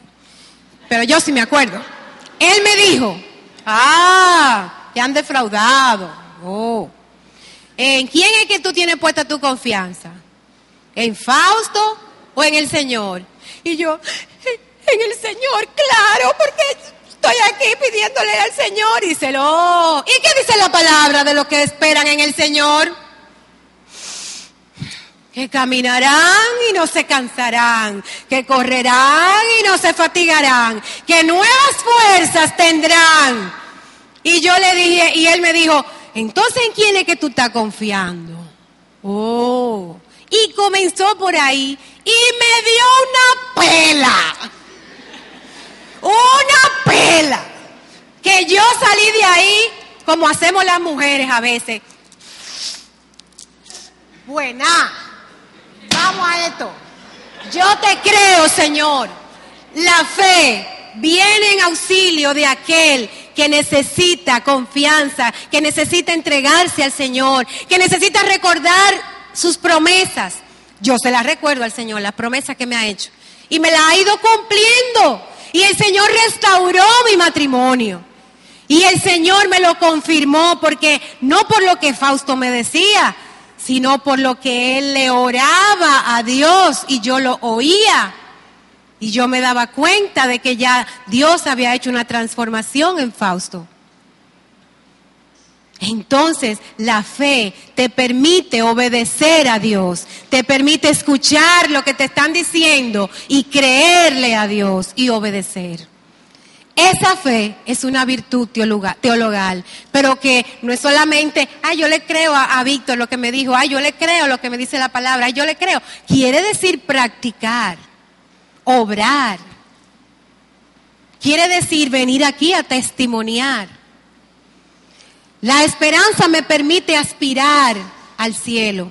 pero yo sí me acuerdo. Él me dijo, ah, te han defraudado. Oh. ¿En quién es que tú tienes puesta tu confianza? ¿En Fausto o en el Señor? Y yo, en el Señor, claro, porque Estoy aquí pidiéndole al Señor. Y dice, ¿y qué dice la palabra de lo que esperan en el Señor? Que caminarán y no se cansarán, que correrán y no se fatigarán, que nuevas fuerzas tendrán. Y yo le dije, y él me dijo, entonces ¿en quién es que tú estás confiando? Oh, y comenzó por ahí y me dio una pela una pela. Que yo salí de ahí como hacemos las mujeres a veces. Buena. Vamos a esto. Yo te creo, Señor. La fe viene en auxilio de aquel que necesita confianza, que necesita entregarse al Señor, que necesita recordar sus promesas. Yo se las recuerdo al Señor, las promesas que me ha hecho. Y me las ha ido cumpliendo. Y el Señor restauró mi matrimonio. Y el Señor me lo confirmó porque no por lo que Fausto me decía, sino por lo que él le oraba a Dios y yo lo oía. Y yo me daba cuenta de que ya Dios había hecho una transformación en Fausto. Entonces la fe te permite obedecer a Dios, te permite escuchar lo que te están diciendo y creerle a Dios y obedecer. Esa fe es una virtud teologal, pero que no es solamente, ay, yo le creo a, Víctor lo que me dijo, ay, yo le creo lo que me dice la palabra, ay, yo le creo. Quiere decir practicar, obrar. Quiere decir venir aquí a testimoniar la esperanza me permite aspirar al cielo,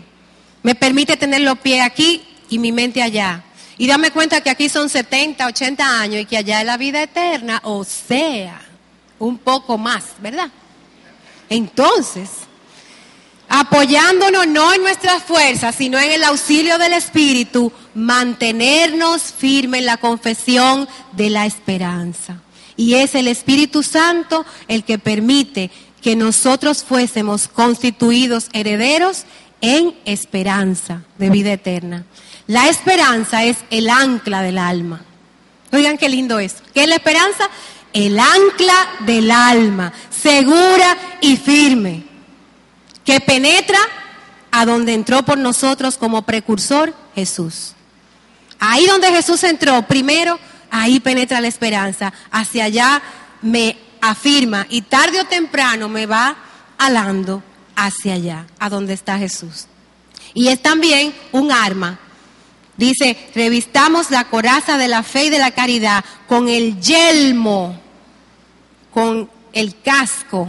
me permite tener los pies aquí y mi mente allá. Y dame cuenta que aquí son 70, 80 años y que allá es la vida eterna, o sea, un poco más, ¿verdad? Entonces, apoyándonos no en nuestras fuerzas, sino en el auxilio del Espíritu, mantenernos firmes en la confesión de la esperanza. Y es el Espíritu Santo el que permite que nosotros fuésemos constituidos herederos en esperanza de vida eterna. La esperanza es el ancla del alma. Oigan qué lindo es. ¿Qué es la esperanza? El ancla del alma, segura y firme, que penetra a donde entró por nosotros como precursor Jesús. Ahí donde Jesús entró, primero, ahí penetra la esperanza. Hacia allá me afirma y tarde o temprano me va alando hacia allá, a donde está Jesús. Y es también un arma. Dice, revistamos la coraza de la fe y de la caridad con el yelmo, con el casco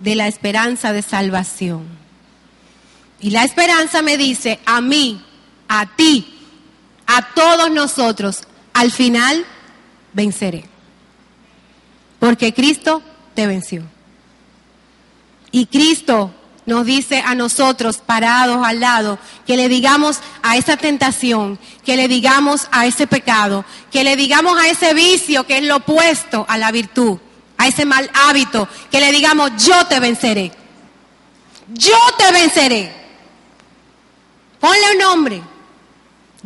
de la esperanza de salvación. Y la esperanza me dice, a mí, a ti, a todos nosotros, al final venceré. Porque Cristo te venció. Y Cristo nos dice a nosotros, parados al lado, que le digamos a esa tentación, que le digamos a ese pecado, que le digamos a ese vicio que es lo opuesto a la virtud, a ese mal hábito, que le digamos, yo te venceré. Yo te venceré. Ponle un nombre.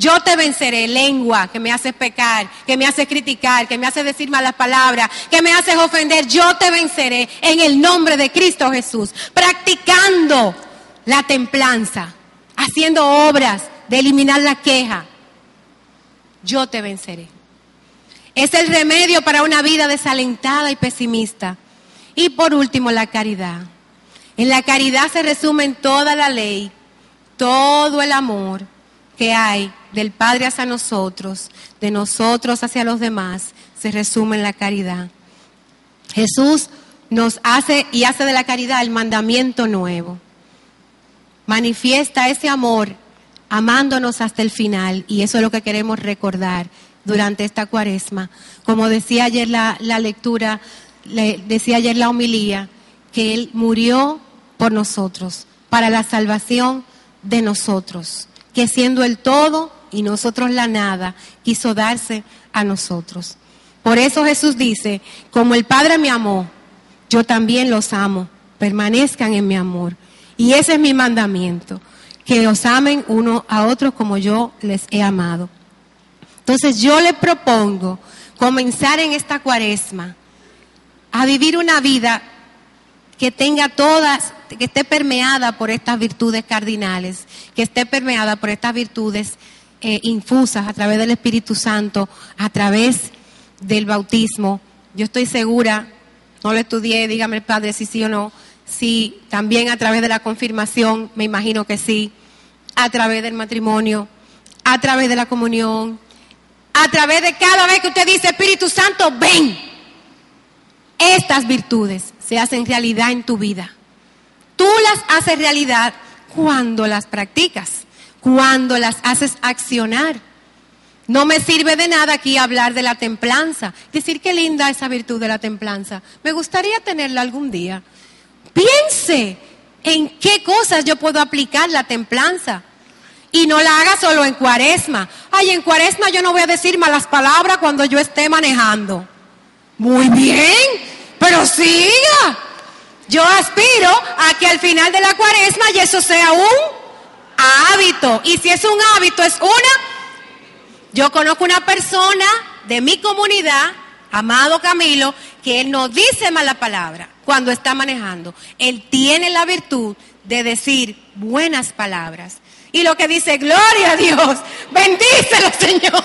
Yo te venceré, lengua que me hace pecar, que me hace criticar, que me hace decir malas palabras, que me hace ofender. Yo te venceré en el nombre de Cristo Jesús, practicando la templanza, haciendo obras de eliminar la queja. Yo te venceré. Es el remedio para una vida desalentada y pesimista. Y por último, la caridad. En la caridad se resume toda la ley, todo el amor que hay del Padre hacia nosotros, de nosotros hacia los demás, se resume en la caridad. Jesús nos hace y hace de la caridad el mandamiento nuevo. Manifiesta ese amor amándonos hasta el final y eso es lo que queremos recordar durante esta cuaresma. Como decía ayer la, la lectura, le, decía ayer la homilía, que Él murió por nosotros, para la salvación de nosotros, que siendo el todo y nosotros la nada, quiso darse a nosotros. Por eso Jesús dice, como el Padre me amó, yo también los amo, permanezcan en mi amor. Y ese es mi mandamiento, que os amen uno a otros como yo les he amado. Entonces yo le propongo comenzar en esta cuaresma a vivir una vida que tenga todas, que esté permeada por estas virtudes cardinales, que esté permeada por estas virtudes eh, infusas a través del Espíritu Santo, a través del bautismo. Yo estoy segura, no lo estudié, dígame el Padre si sí o no, si también a través de la confirmación, me imagino que sí, a través del matrimonio, a través de la comunión, a través de cada vez que usted dice Espíritu Santo, ven. Estas virtudes se hacen realidad en tu vida. Tú las haces realidad cuando las practicas cuando las haces accionar. No me sirve de nada aquí hablar de la templanza, decir qué linda esa virtud de la templanza. Me gustaría tenerla algún día. Piense en qué cosas yo puedo aplicar la templanza. Y no la haga solo en cuaresma. Ay, en cuaresma yo no voy a decir malas palabras cuando yo esté manejando. Muy bien, pero siga. Yo aspiro a que al final de la cuaresma y eso sea un hábito. Y si es un hábito, es una. Yo conozco una persona de mi comunidad, amado Camilo, que él no dice mala palabra cuando está manejando. Él tiene la virtud de decir buenas palabras. Y lo que dice, gloria a Dios, bendícelo Señor.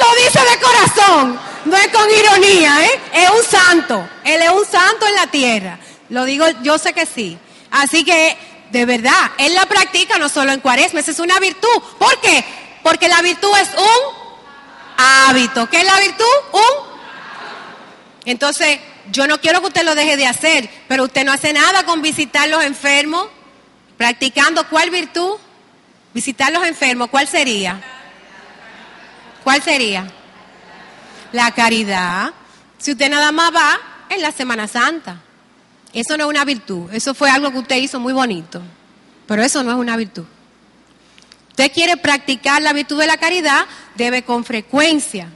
lo dice de corazón, no es con ironía, ¿eh? es un santo. Él es un santo en la tierra. Lo digo, yo sé que sí. Así que de verdad, él la practica no solo en cuaresma, esa es una virtud. ¿Por qué? Porque la virtud es un hábito. ¿Qué es la virtud? Un. Entonces, yo no quiero que usted lo deje de hacer, pero usted no hace nada con visitar los enfermos, practicando cuál virtud? Visitar los enfermos, ¿cuál sería? ¿Cuál sería? La caridad. Si usted nada más va en la Semana Santa. Eso no es una virtud, eso fue algo que usted hizo muy bonito, pero eso no es una virtud. Usted quiere practicar la virtud de la caridad, debe con frecuencia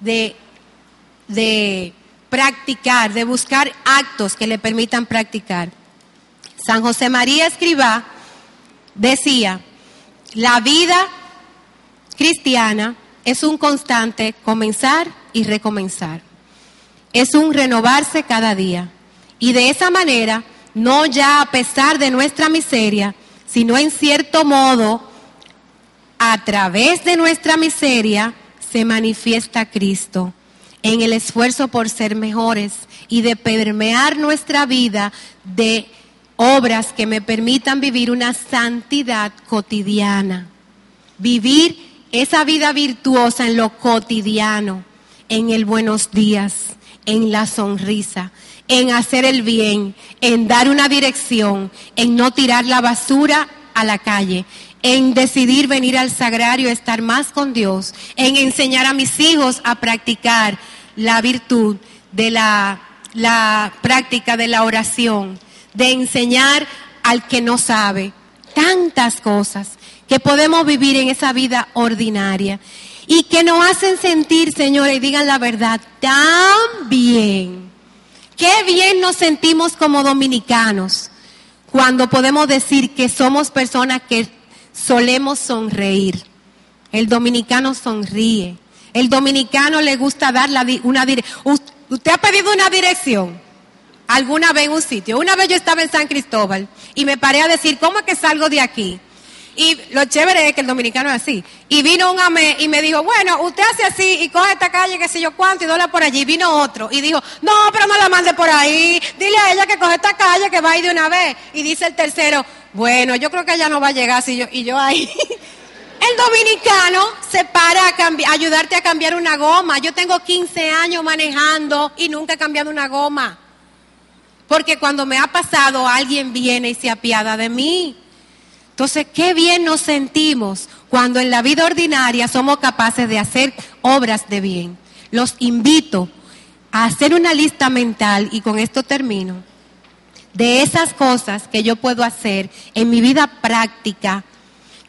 de, de practicar, de buscar actos que le permitan practicar. San José María Escribá decía, la vida cristiana es un constante comenzar y recomenzar. Es un renovarse cada día. Y de esa manera no ya a pesar de nuestra miseria, sino en cierto modo, a través de nuestra miseria, se manifiesta Cristo en el esfuerzo por ser mejores y de permear nuestra vida de obras que me permitan vivir una santidad cotidiana. Vivir esa vida virtuosa en lo cotidiano, en el buenos días, en la sonrisa, en hacer el bien, en dar una dirección, en no tirar la basura a la calle, en decidir venir al sagrario, estar más con Dios, en enseñar a mis hijos a practicar la virtud de la, la práctica de la oración, de enseñar al que no sabe. Tantas cosas que podemos vivir en esa vida ordinaria y que nos hacen sentir, señores, y digan la verdad, tan bien. Qué bien nos sentimos como dominicanos cuando podemos decir que somos personas que solemos sonreír. El dominicano sonríe. El dominicano le gusta dar la, una dirección. ¿Usted ha pedido una dirección? alguna vez en un sitio. Una vez yo estaba en San Cristóbal y me paré a decir, ¿cómo es que salgo de aquí? Y lo chévere es que el dominicano es así. Y vino un amé y me dijo, bueno, usted hace así y coge esta calle, qué sé yo cuánto, y dobla por allí. Vino otro y dijo, no, pero no la mande por ahí. Dile a ella que coge esta calle, que va a de una vez. Y dice el tercero, bueno, yo creo que ella no va a llegar. Si yo, y yo ahí. El dominicano se para a ayudarte a cambiar una goma. Yo tengo 15 años manejando y nunca he cambiado una goma. Porque cuando me ha pasado, alguien viene y se apiada de mí. Entonces, qué bien nos sentimos cuando en la vida ordinaria somos capaces de hacer obras de bien. Los invito a hacer una lista mental, y con esto termino, de esas cosas que yo puedo hacer en mi vida práctica,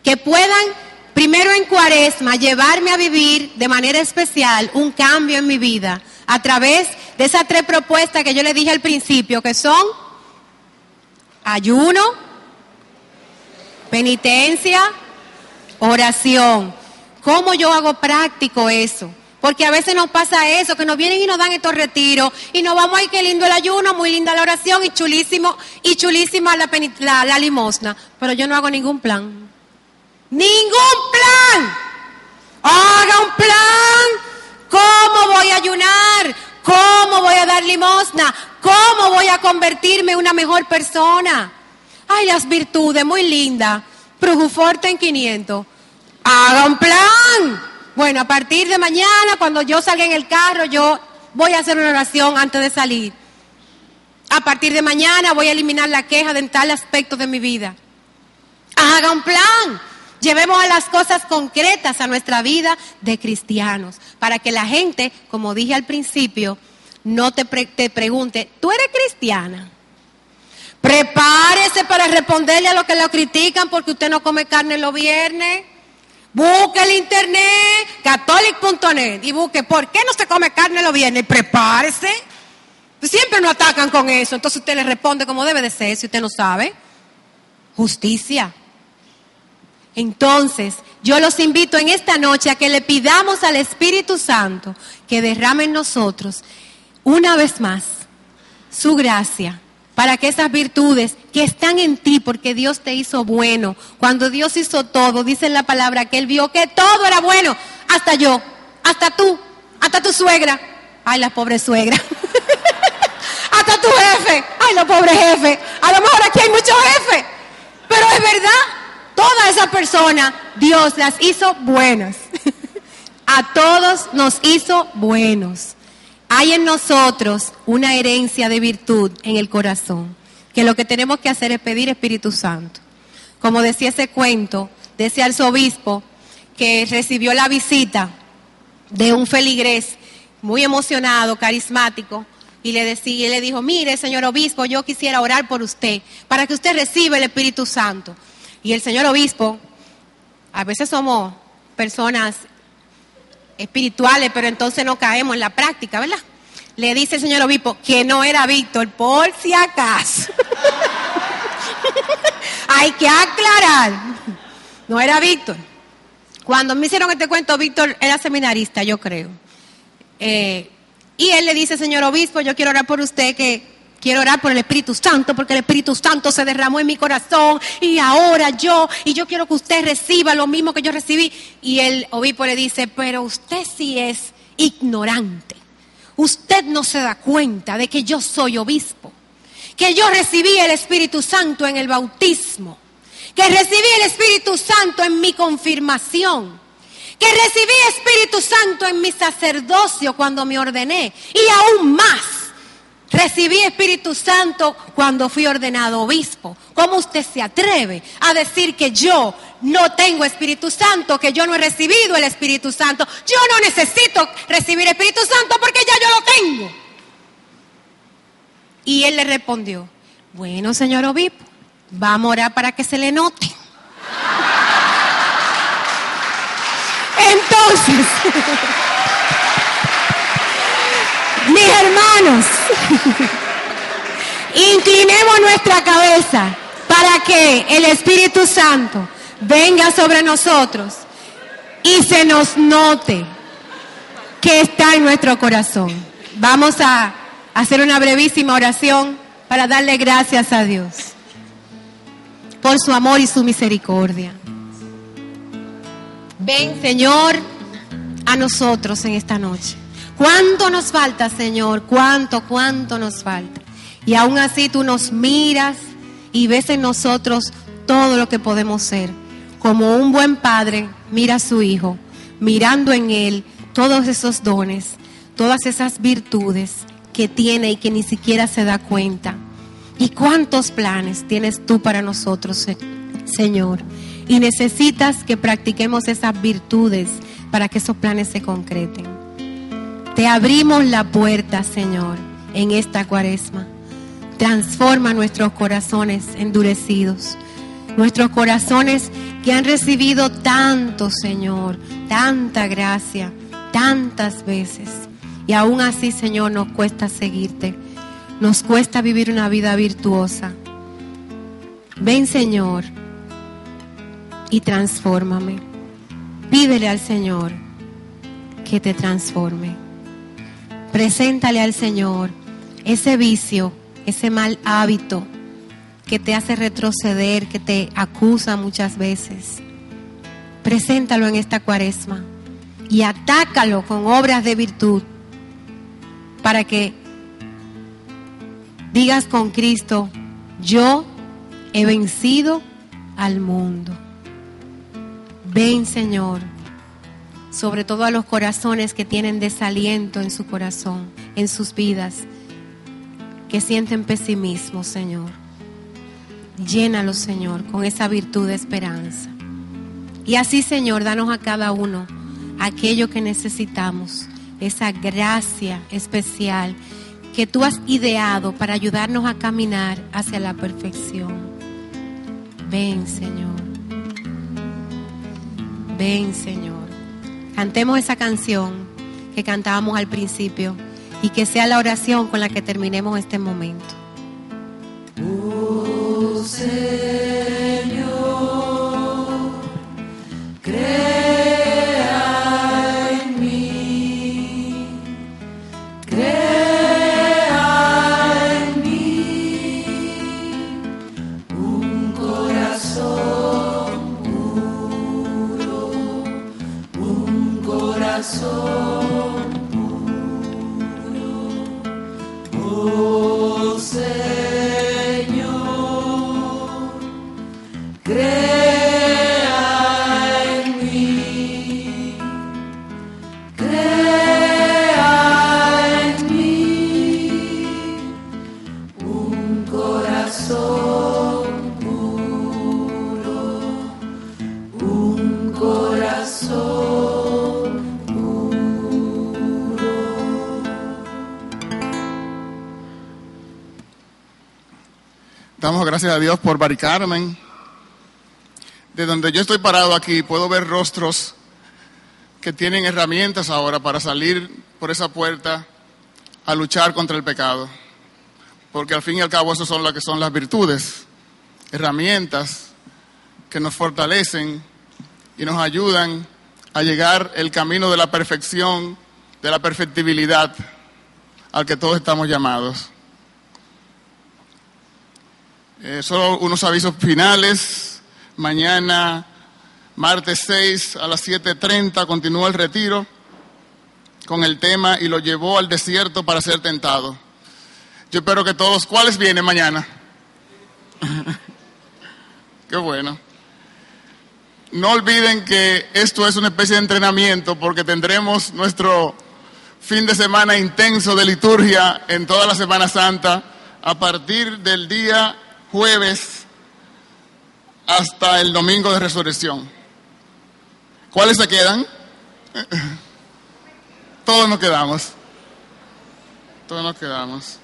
que puedan, primero en cuaresma, llevarme a vivir de manera especial un cambio en mi vida a través de esas tres propuestas que yo le dije al principio, que son ayuno, penitencia, oración. ¿Cómo yo hago práctico eso? Porque a veces nos pasa eso, que nos vienen y nos dan estos retiros y nos vamos, ay, qué lindo el ayuno, muy linda la oración y chulísimo, y chulísima la, la, limosna. Pero yo no hago ningún plan. ¡Ningún plan! Haga un plan ¿Cómo voy a ayunar? ¿Cómo voy a dar limosna? ¿Cómo voy a convertirme en una mejor persona? Ay, las virtudes, muy linda. Projuforte en 500. Haga un plan. Bueno, a partir de mañana, cuando yo salga en el carro, yo voy a hacer una oración antes de salir. A partir de mañana voy a eliminar la queja de tal aspecto de mi vida. Haga un plan. Llevemos a las cosas concretas a nuestra vida de cristianos, para que la gente, como dije al principio, no te, te pregunte, ¿tú eres cristiana? Prepárese para responderle a los que lo critican porque usted no come carne los viernes. Busque el internet, catholic.net, y busque por qué no se come carne los viernes. Prepárese. Siempre nos atacan con eso. Entonces usted le responde como debe de ser, si usted no sabe. Justicia. Entonces, yo los invito en esta noche a que le pidamos al Espíritu Santo que derrame en nosotros una vez más su gracia para que esas virtudes que están en ti, porque Dios te hizo bueno, cuando Dios hizo todo, dice en la palabra que Él vio que todo era bueno, hasta yo, hasta tú, hasta tu suegra, ay la pobre suegra, hasta tu jefe, ay la pobre jefe, a lo mejor aquí hay muchos jefes, pero es verdad, toda esa persona, Dios las hizo buenas. A todos nos hizo buenos. Hay en nosotros una herencia de virtud en el corazón, que lo que tenemos que hacer es pedir Espíritu Santo. Como decía ese cuento de ese arzobispo que recibió la visita de un feligrés muy emocionado, carismático, y le, decía, y le dijo, mire, señor obispo, yo quisiera orar por usted, para que usted reciba el Espíritu Santo. Y el señor obispo, a veces somos personas espirituales, pero entonces no caemos en la práctica, ¿verdad? Le dice el señor obispo que no era Víctor, por si acaso. Hay que aclarar. No era Víctor. Cuando me hicieron este cuento, Víctor era seminarista, yo creo. Eh, y él le dice, señor obispo, yo quiero orar por usted que quiero orar por el Espíritu Santo porque el Espíritu Santo se derramó en mi corazón y ahora yo, y yo quiero que usted reciba lo mismo que yo recibí. Y el obispo le dice, pero usted sí es ignorante. Usted no se da cuenta de que yo soy obispo, que yo recibí el Espíritu Santo en el bautismo, que recibí el Espíritu Santo en mi confirmación que recibí Espíritu Santo en mi sacerdocio cuando me ordené y aún más. Recibí Espíritu Santo cuando fui ordenado obispo. ¿Cómo usted se atreve a decir que yo no tengo Espíritu Santo, que yo no he recibido el Espíritu Santo? Yo no necesito recibir Espíritu Santo porque ya yo lo tengo. Y él le respondió, bueno, señor obispo, vamos a orar para que se le note. Entonces, inclinemos nuestra cabeza para que el Espíritu Santo venga sobre nosotros y se nos note que está en nuestro corazón. Vamos a hacer una brevísima oración para darle gracias a Dios por su amor y su misericordia. Ven, Señor, a nosotros en esta noche. ¿Cuánto nos falta, Señor? ¿Cuánto, cuánto nos falta? Y aún así tú nos miras y ves en nosotros todo lo que podemos ser. Como un buen padre mira a su hijo, mirando en él todos esos dones, todas esas virtudes que tiene y que ni siquiera se da cuenta. ¿Y cuántos planes tienes tú para nosotros, Señor? Y necesitas que practiquemos esas virtudes para que esos planes se concreten. Te abrimos la puerta, Señor, en esta cuaresma. Transforma nuestros corazones endurecidos, nuestros corazones que han recibido tanto, Señor, tanta gracia, tantas veces. Y aún así, Señor, nos cuesta seguirte. Nos cuesta vivir una vida virtuosa. Ven, Señor, y transfórmame. Pídele al Señor que te transforme. Preséntale al Señor ese vicio, ese mal hábito que te hace retroceder, que te acusa muchas veces. Preséntalo en esta cuaresma y atácalo con obras de virtud para que digas con Cristo, yo he vencido al mundo. Ven, Señor, sobre todo a los corazones que tienen desaliento en su corazón, en sus vidas, que sienten pesimismo, Señor. Llénalos, Señor, con esa virtud de esperanza. Y así, Señor, danos a cada uno aquello que necesitamos, esa gracia especial que tú has ideado para ayudarnos a caminar hacia la perfección. Ven, Señor. Ven, Señor. Cantemos esa canción que cantábamos al principio y que sea la oración con la que terminemos este momento. Oh, gracias a Dios por Bari Carmen. De donde yo estoy parado aquí, puedo ver rostros que tienen herramientas ahora para salir por esa puerta a luchar contra el pecado. Porque al fin y al cabo, eso son las que son las virtudes, herramientas que nos fortalecen y nos ayudan a llegar el camino de la perfección, de la perfectibilidad al que todos estamos llamados. Eh, solo unos avisos finales. Mañana, martes 6 a las 7.30, continúa el retiro con el tema y lo llevó al desierto para ser tentado. Yo espero que todos, ¿cuáles vienen mañana? Qué bueno. No olviden que esto es una especie de entrenamiento porque tendremos nuestro fin de semana intenso de liturgia en toda la Semana Santa a partir del día jueves hasta el domingo de resurrección. ¿Cuáles se quedan? Todos nos quedamos. Todos nos quedamos.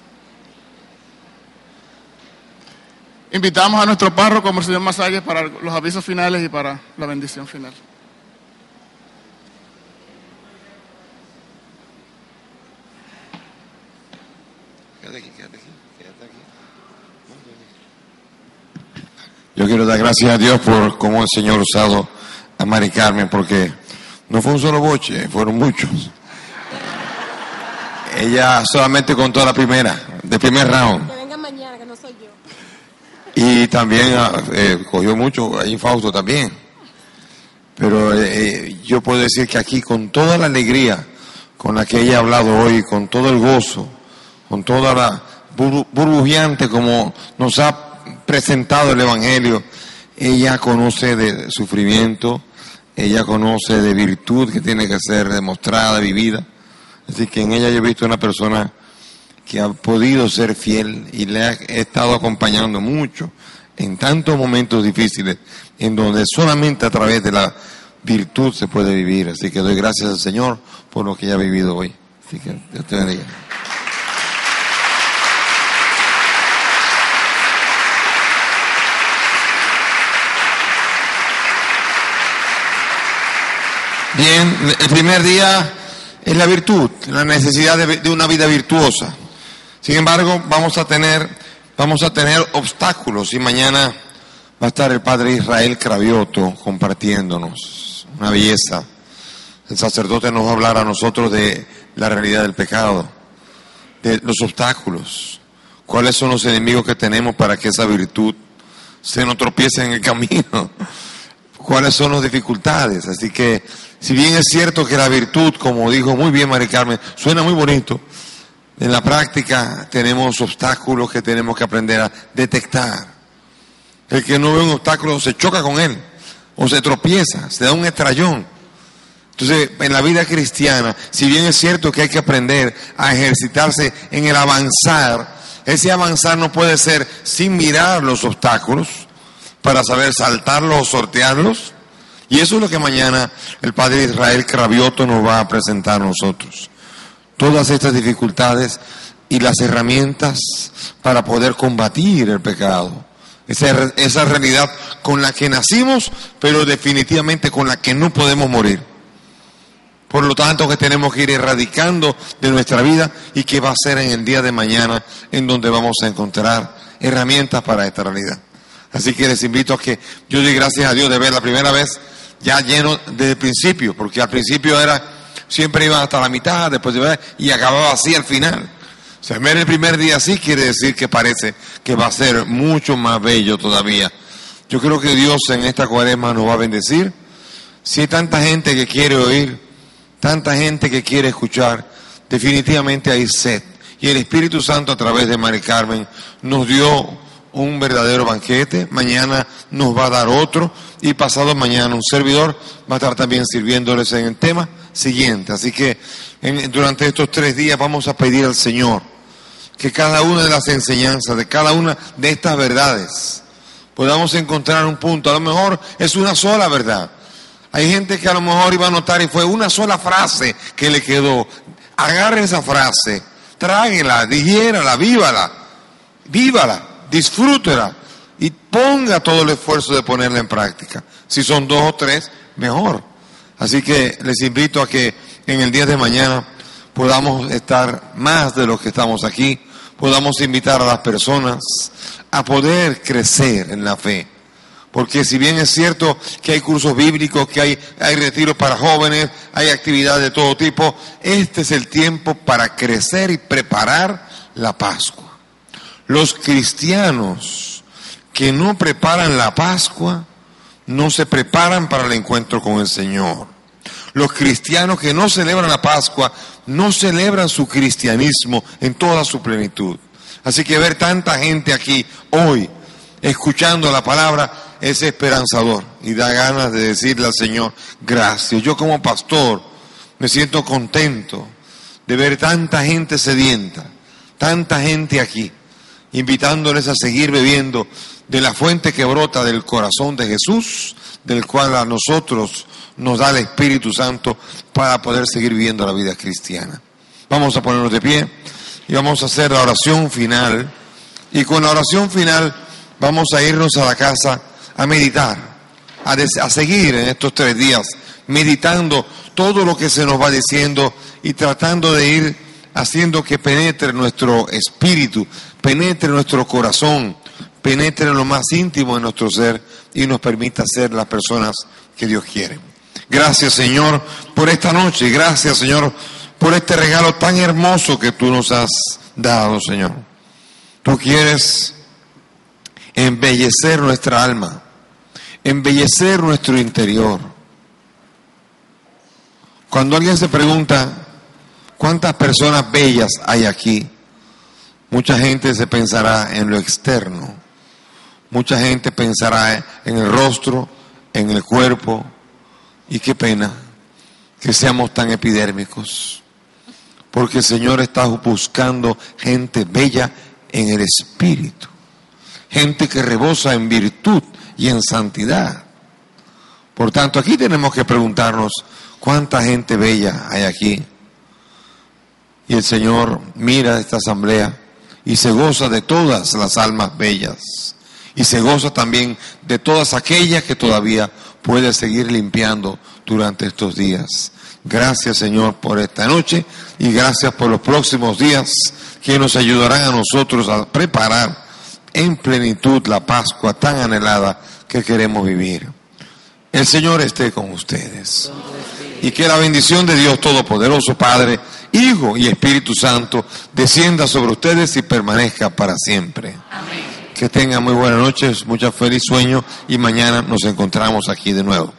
Invitamos a nuestro párroco, como el señor Masalles, para los avisos finales y para la bendición final. Yo quiero dar gracias a Dios por cómo el Señor ha usado a Mari Carmen, porque no fue un solo boche, fueron muchos. Ella solamente contó la primera, de primer round. Que vengan mañana, que no soy yo. Y también eh, cogió mucho, ahí Fausto también. Pero eh, yo puedo decir que aquí con toda la alegría con la que ella ha hablado hoy, con todo el gozo, con toda la bur- burbujeante como nos ha presentado el Evangelio, ella conoce de sufrimiento, ella conoce de virtud que tiene que ser demostrada, vivida. Así que en ella yo he visto una persona que ha podido ser fiel y le ha estado acompañando mucho en tantos momentos difíciles, en donde solamente a través de la virtud se puede vivir. Así que doy gracias al Señor por lo que ella ha vivido hoy. Así que Dios te bendiga. Bien, el primer día es la virtud, la necesidad de, una vida virtuosa. Sin embargo, vamos a tener, vamos a tener obstáculos y mañana va a estar el padre Israel Cravioto compartiéndonos una belleza. El sacerdote nos va a hablar a nosotros de la realidad del pecado, de los obstáculos, cuáles son los enemigos que tenemos para que esa virtud se nos tropiece en el camino, cuáles son las dificultades. Así que, si bien es cierto que la virtud, como dijo muy bien María Carmen, suena muy bonito, en la práctica tenemos obstáculos que tenemos que aprender a detectar. El que no ve un obstáculo se choca con él, o se tropieza, se da un estrellón. Entonces, en la vida cristiana, si bien es cierto que hay que aprender a ejercitarse en el avanzar, ese avanzar no puede ser sin mirar los obstáculos para saber saltarlos o sortearlos. Y eso es lo que mañana el Padre Israel Cravioto nos va a presentar a nosotros. Todas estas dificultades y las herramientas para poder combatir el pecado. Esa, esa realidad con la que nacimos, pero definitivamente con la que no podemos morir. Por lo tanto, que tenemos que ir erradicando de nuestra vida y que va a ser en el día de mañana en donde vamos a encontrar herramientas para esta realidad. Así que les invito a que yo doy gracias a Dios de ver la primera vez ya lleno desde el principio, porque al principio era, siempre iban hasta la mitad, después de ver, y acababa así al final. O sea, el primer día así quiere decir que parece que va a ser mucho más bello todavía. Yo creo que Dios en esta cuaresma nos va a bendecir. Si hay tanta gente que quiere oír, tanta gente que quiere escuchar, definitivamente hay sed. Y el Espíritu Santo a través de Mari Carmen nos dio un verdadero banquete, mañana nos va a dar otro y pasado mañana un servidor va a estar también sirviéndoles en el tema siguiente. Así que durante estos tres días vamos a pedir al Señor que cada una de las enseñanzas, de cada una de estas verdades, podamos encontrar un punto. A lo mejor es una sola verdad. Hay gente que a lo mejor iba a notar y fue una sola frase que le quedó. Agarre esa frase, tráguela, digiérala, vívala, vívala, disfrútela y ponga todo el esfuerzo de ponerla en práctica. Si son dos o tres, mejor. Así que les invito a que en el día de mañana podamos estar más de los que estamos aquí, podamos invitar a las personas a poder crecer en la fe. Porque si bien es cierto que hay cursos bíblicos, que hay, hay retiros para jóvenes, hay actividades de todo tipo, este es el tiempo para crecer y preparar la Pascua. Los cristianos que no preparan la Pascua, no se preparan para el encuentro con el Señor. Los cristianos que no celebran la Pascua no celebran su cristianismo en toda su plenitud. Así que ver tanta gente aquí hoy escuchando la palabra es esperanzador y da ganas de decirle al Señor, gracias. Yo como pastor me siento contento de ver tanta gente sedienta, tanta gente aquí, invitándoles a seguir bebiendo de la fuente que brota del corazón de Jesús, del cual a nosotros nos da el Espíritu Santo para poder seguir viviendo la vida cristiana. Vamos a ponernos de pie y vamos a hacer la oración final. Y con la oración final vamos a irnos a la casa a meditar, a, a seguir en estos tres días, meditando todo lo que se nos va diciendo y tratando de ir haciendo que penetre nuestro espíritu, penetre nuestro corazón, penetre en lo más íntimo de nuestro ser y nos permita ser las personas que Dios quiere. Gracias Señor por esta noche, gracias Señor por este regalo tan hermoso que tú nos has dado Señor. Tú quieres embellecer nuestra alma, embellecer nuestro interior. Cuando alguien se pregunta, ¿cuántas personas bellas hay aquí? Mucha gente se pensará en lo externo, mucha gente pensará en el rostro, en el cuerpo, y qué pena que seamos tan epidérmicos, porque el Señor está buscando gente bella en el espíritu gente que rebosa en virtud y en santidad. Por tanto, aquí tenemos que preguntarnos cuánta gente bella hay aquí. Y el Señor mira esta asamblea y se goza de todas las almas bellas. Y se goza también de todas aquellas que todavía puede seguir limpiando durante estos días. Gracias Señor por esta noche y gracias por los próximos días que nos ayudarán a nosotros a preparar en plenitud la Pascua tan anhelada que queremos vivir. El Señor esté con ustedes. Y que la bendición de Dios Todopoderoso, Padre, Hijo y Espíritu Santo, descienda sobre ustedes y permanezca para siempre. Que tengan muy buenas noches, mucha feliz sueño y mañana nos encontramos aquí de nuevo.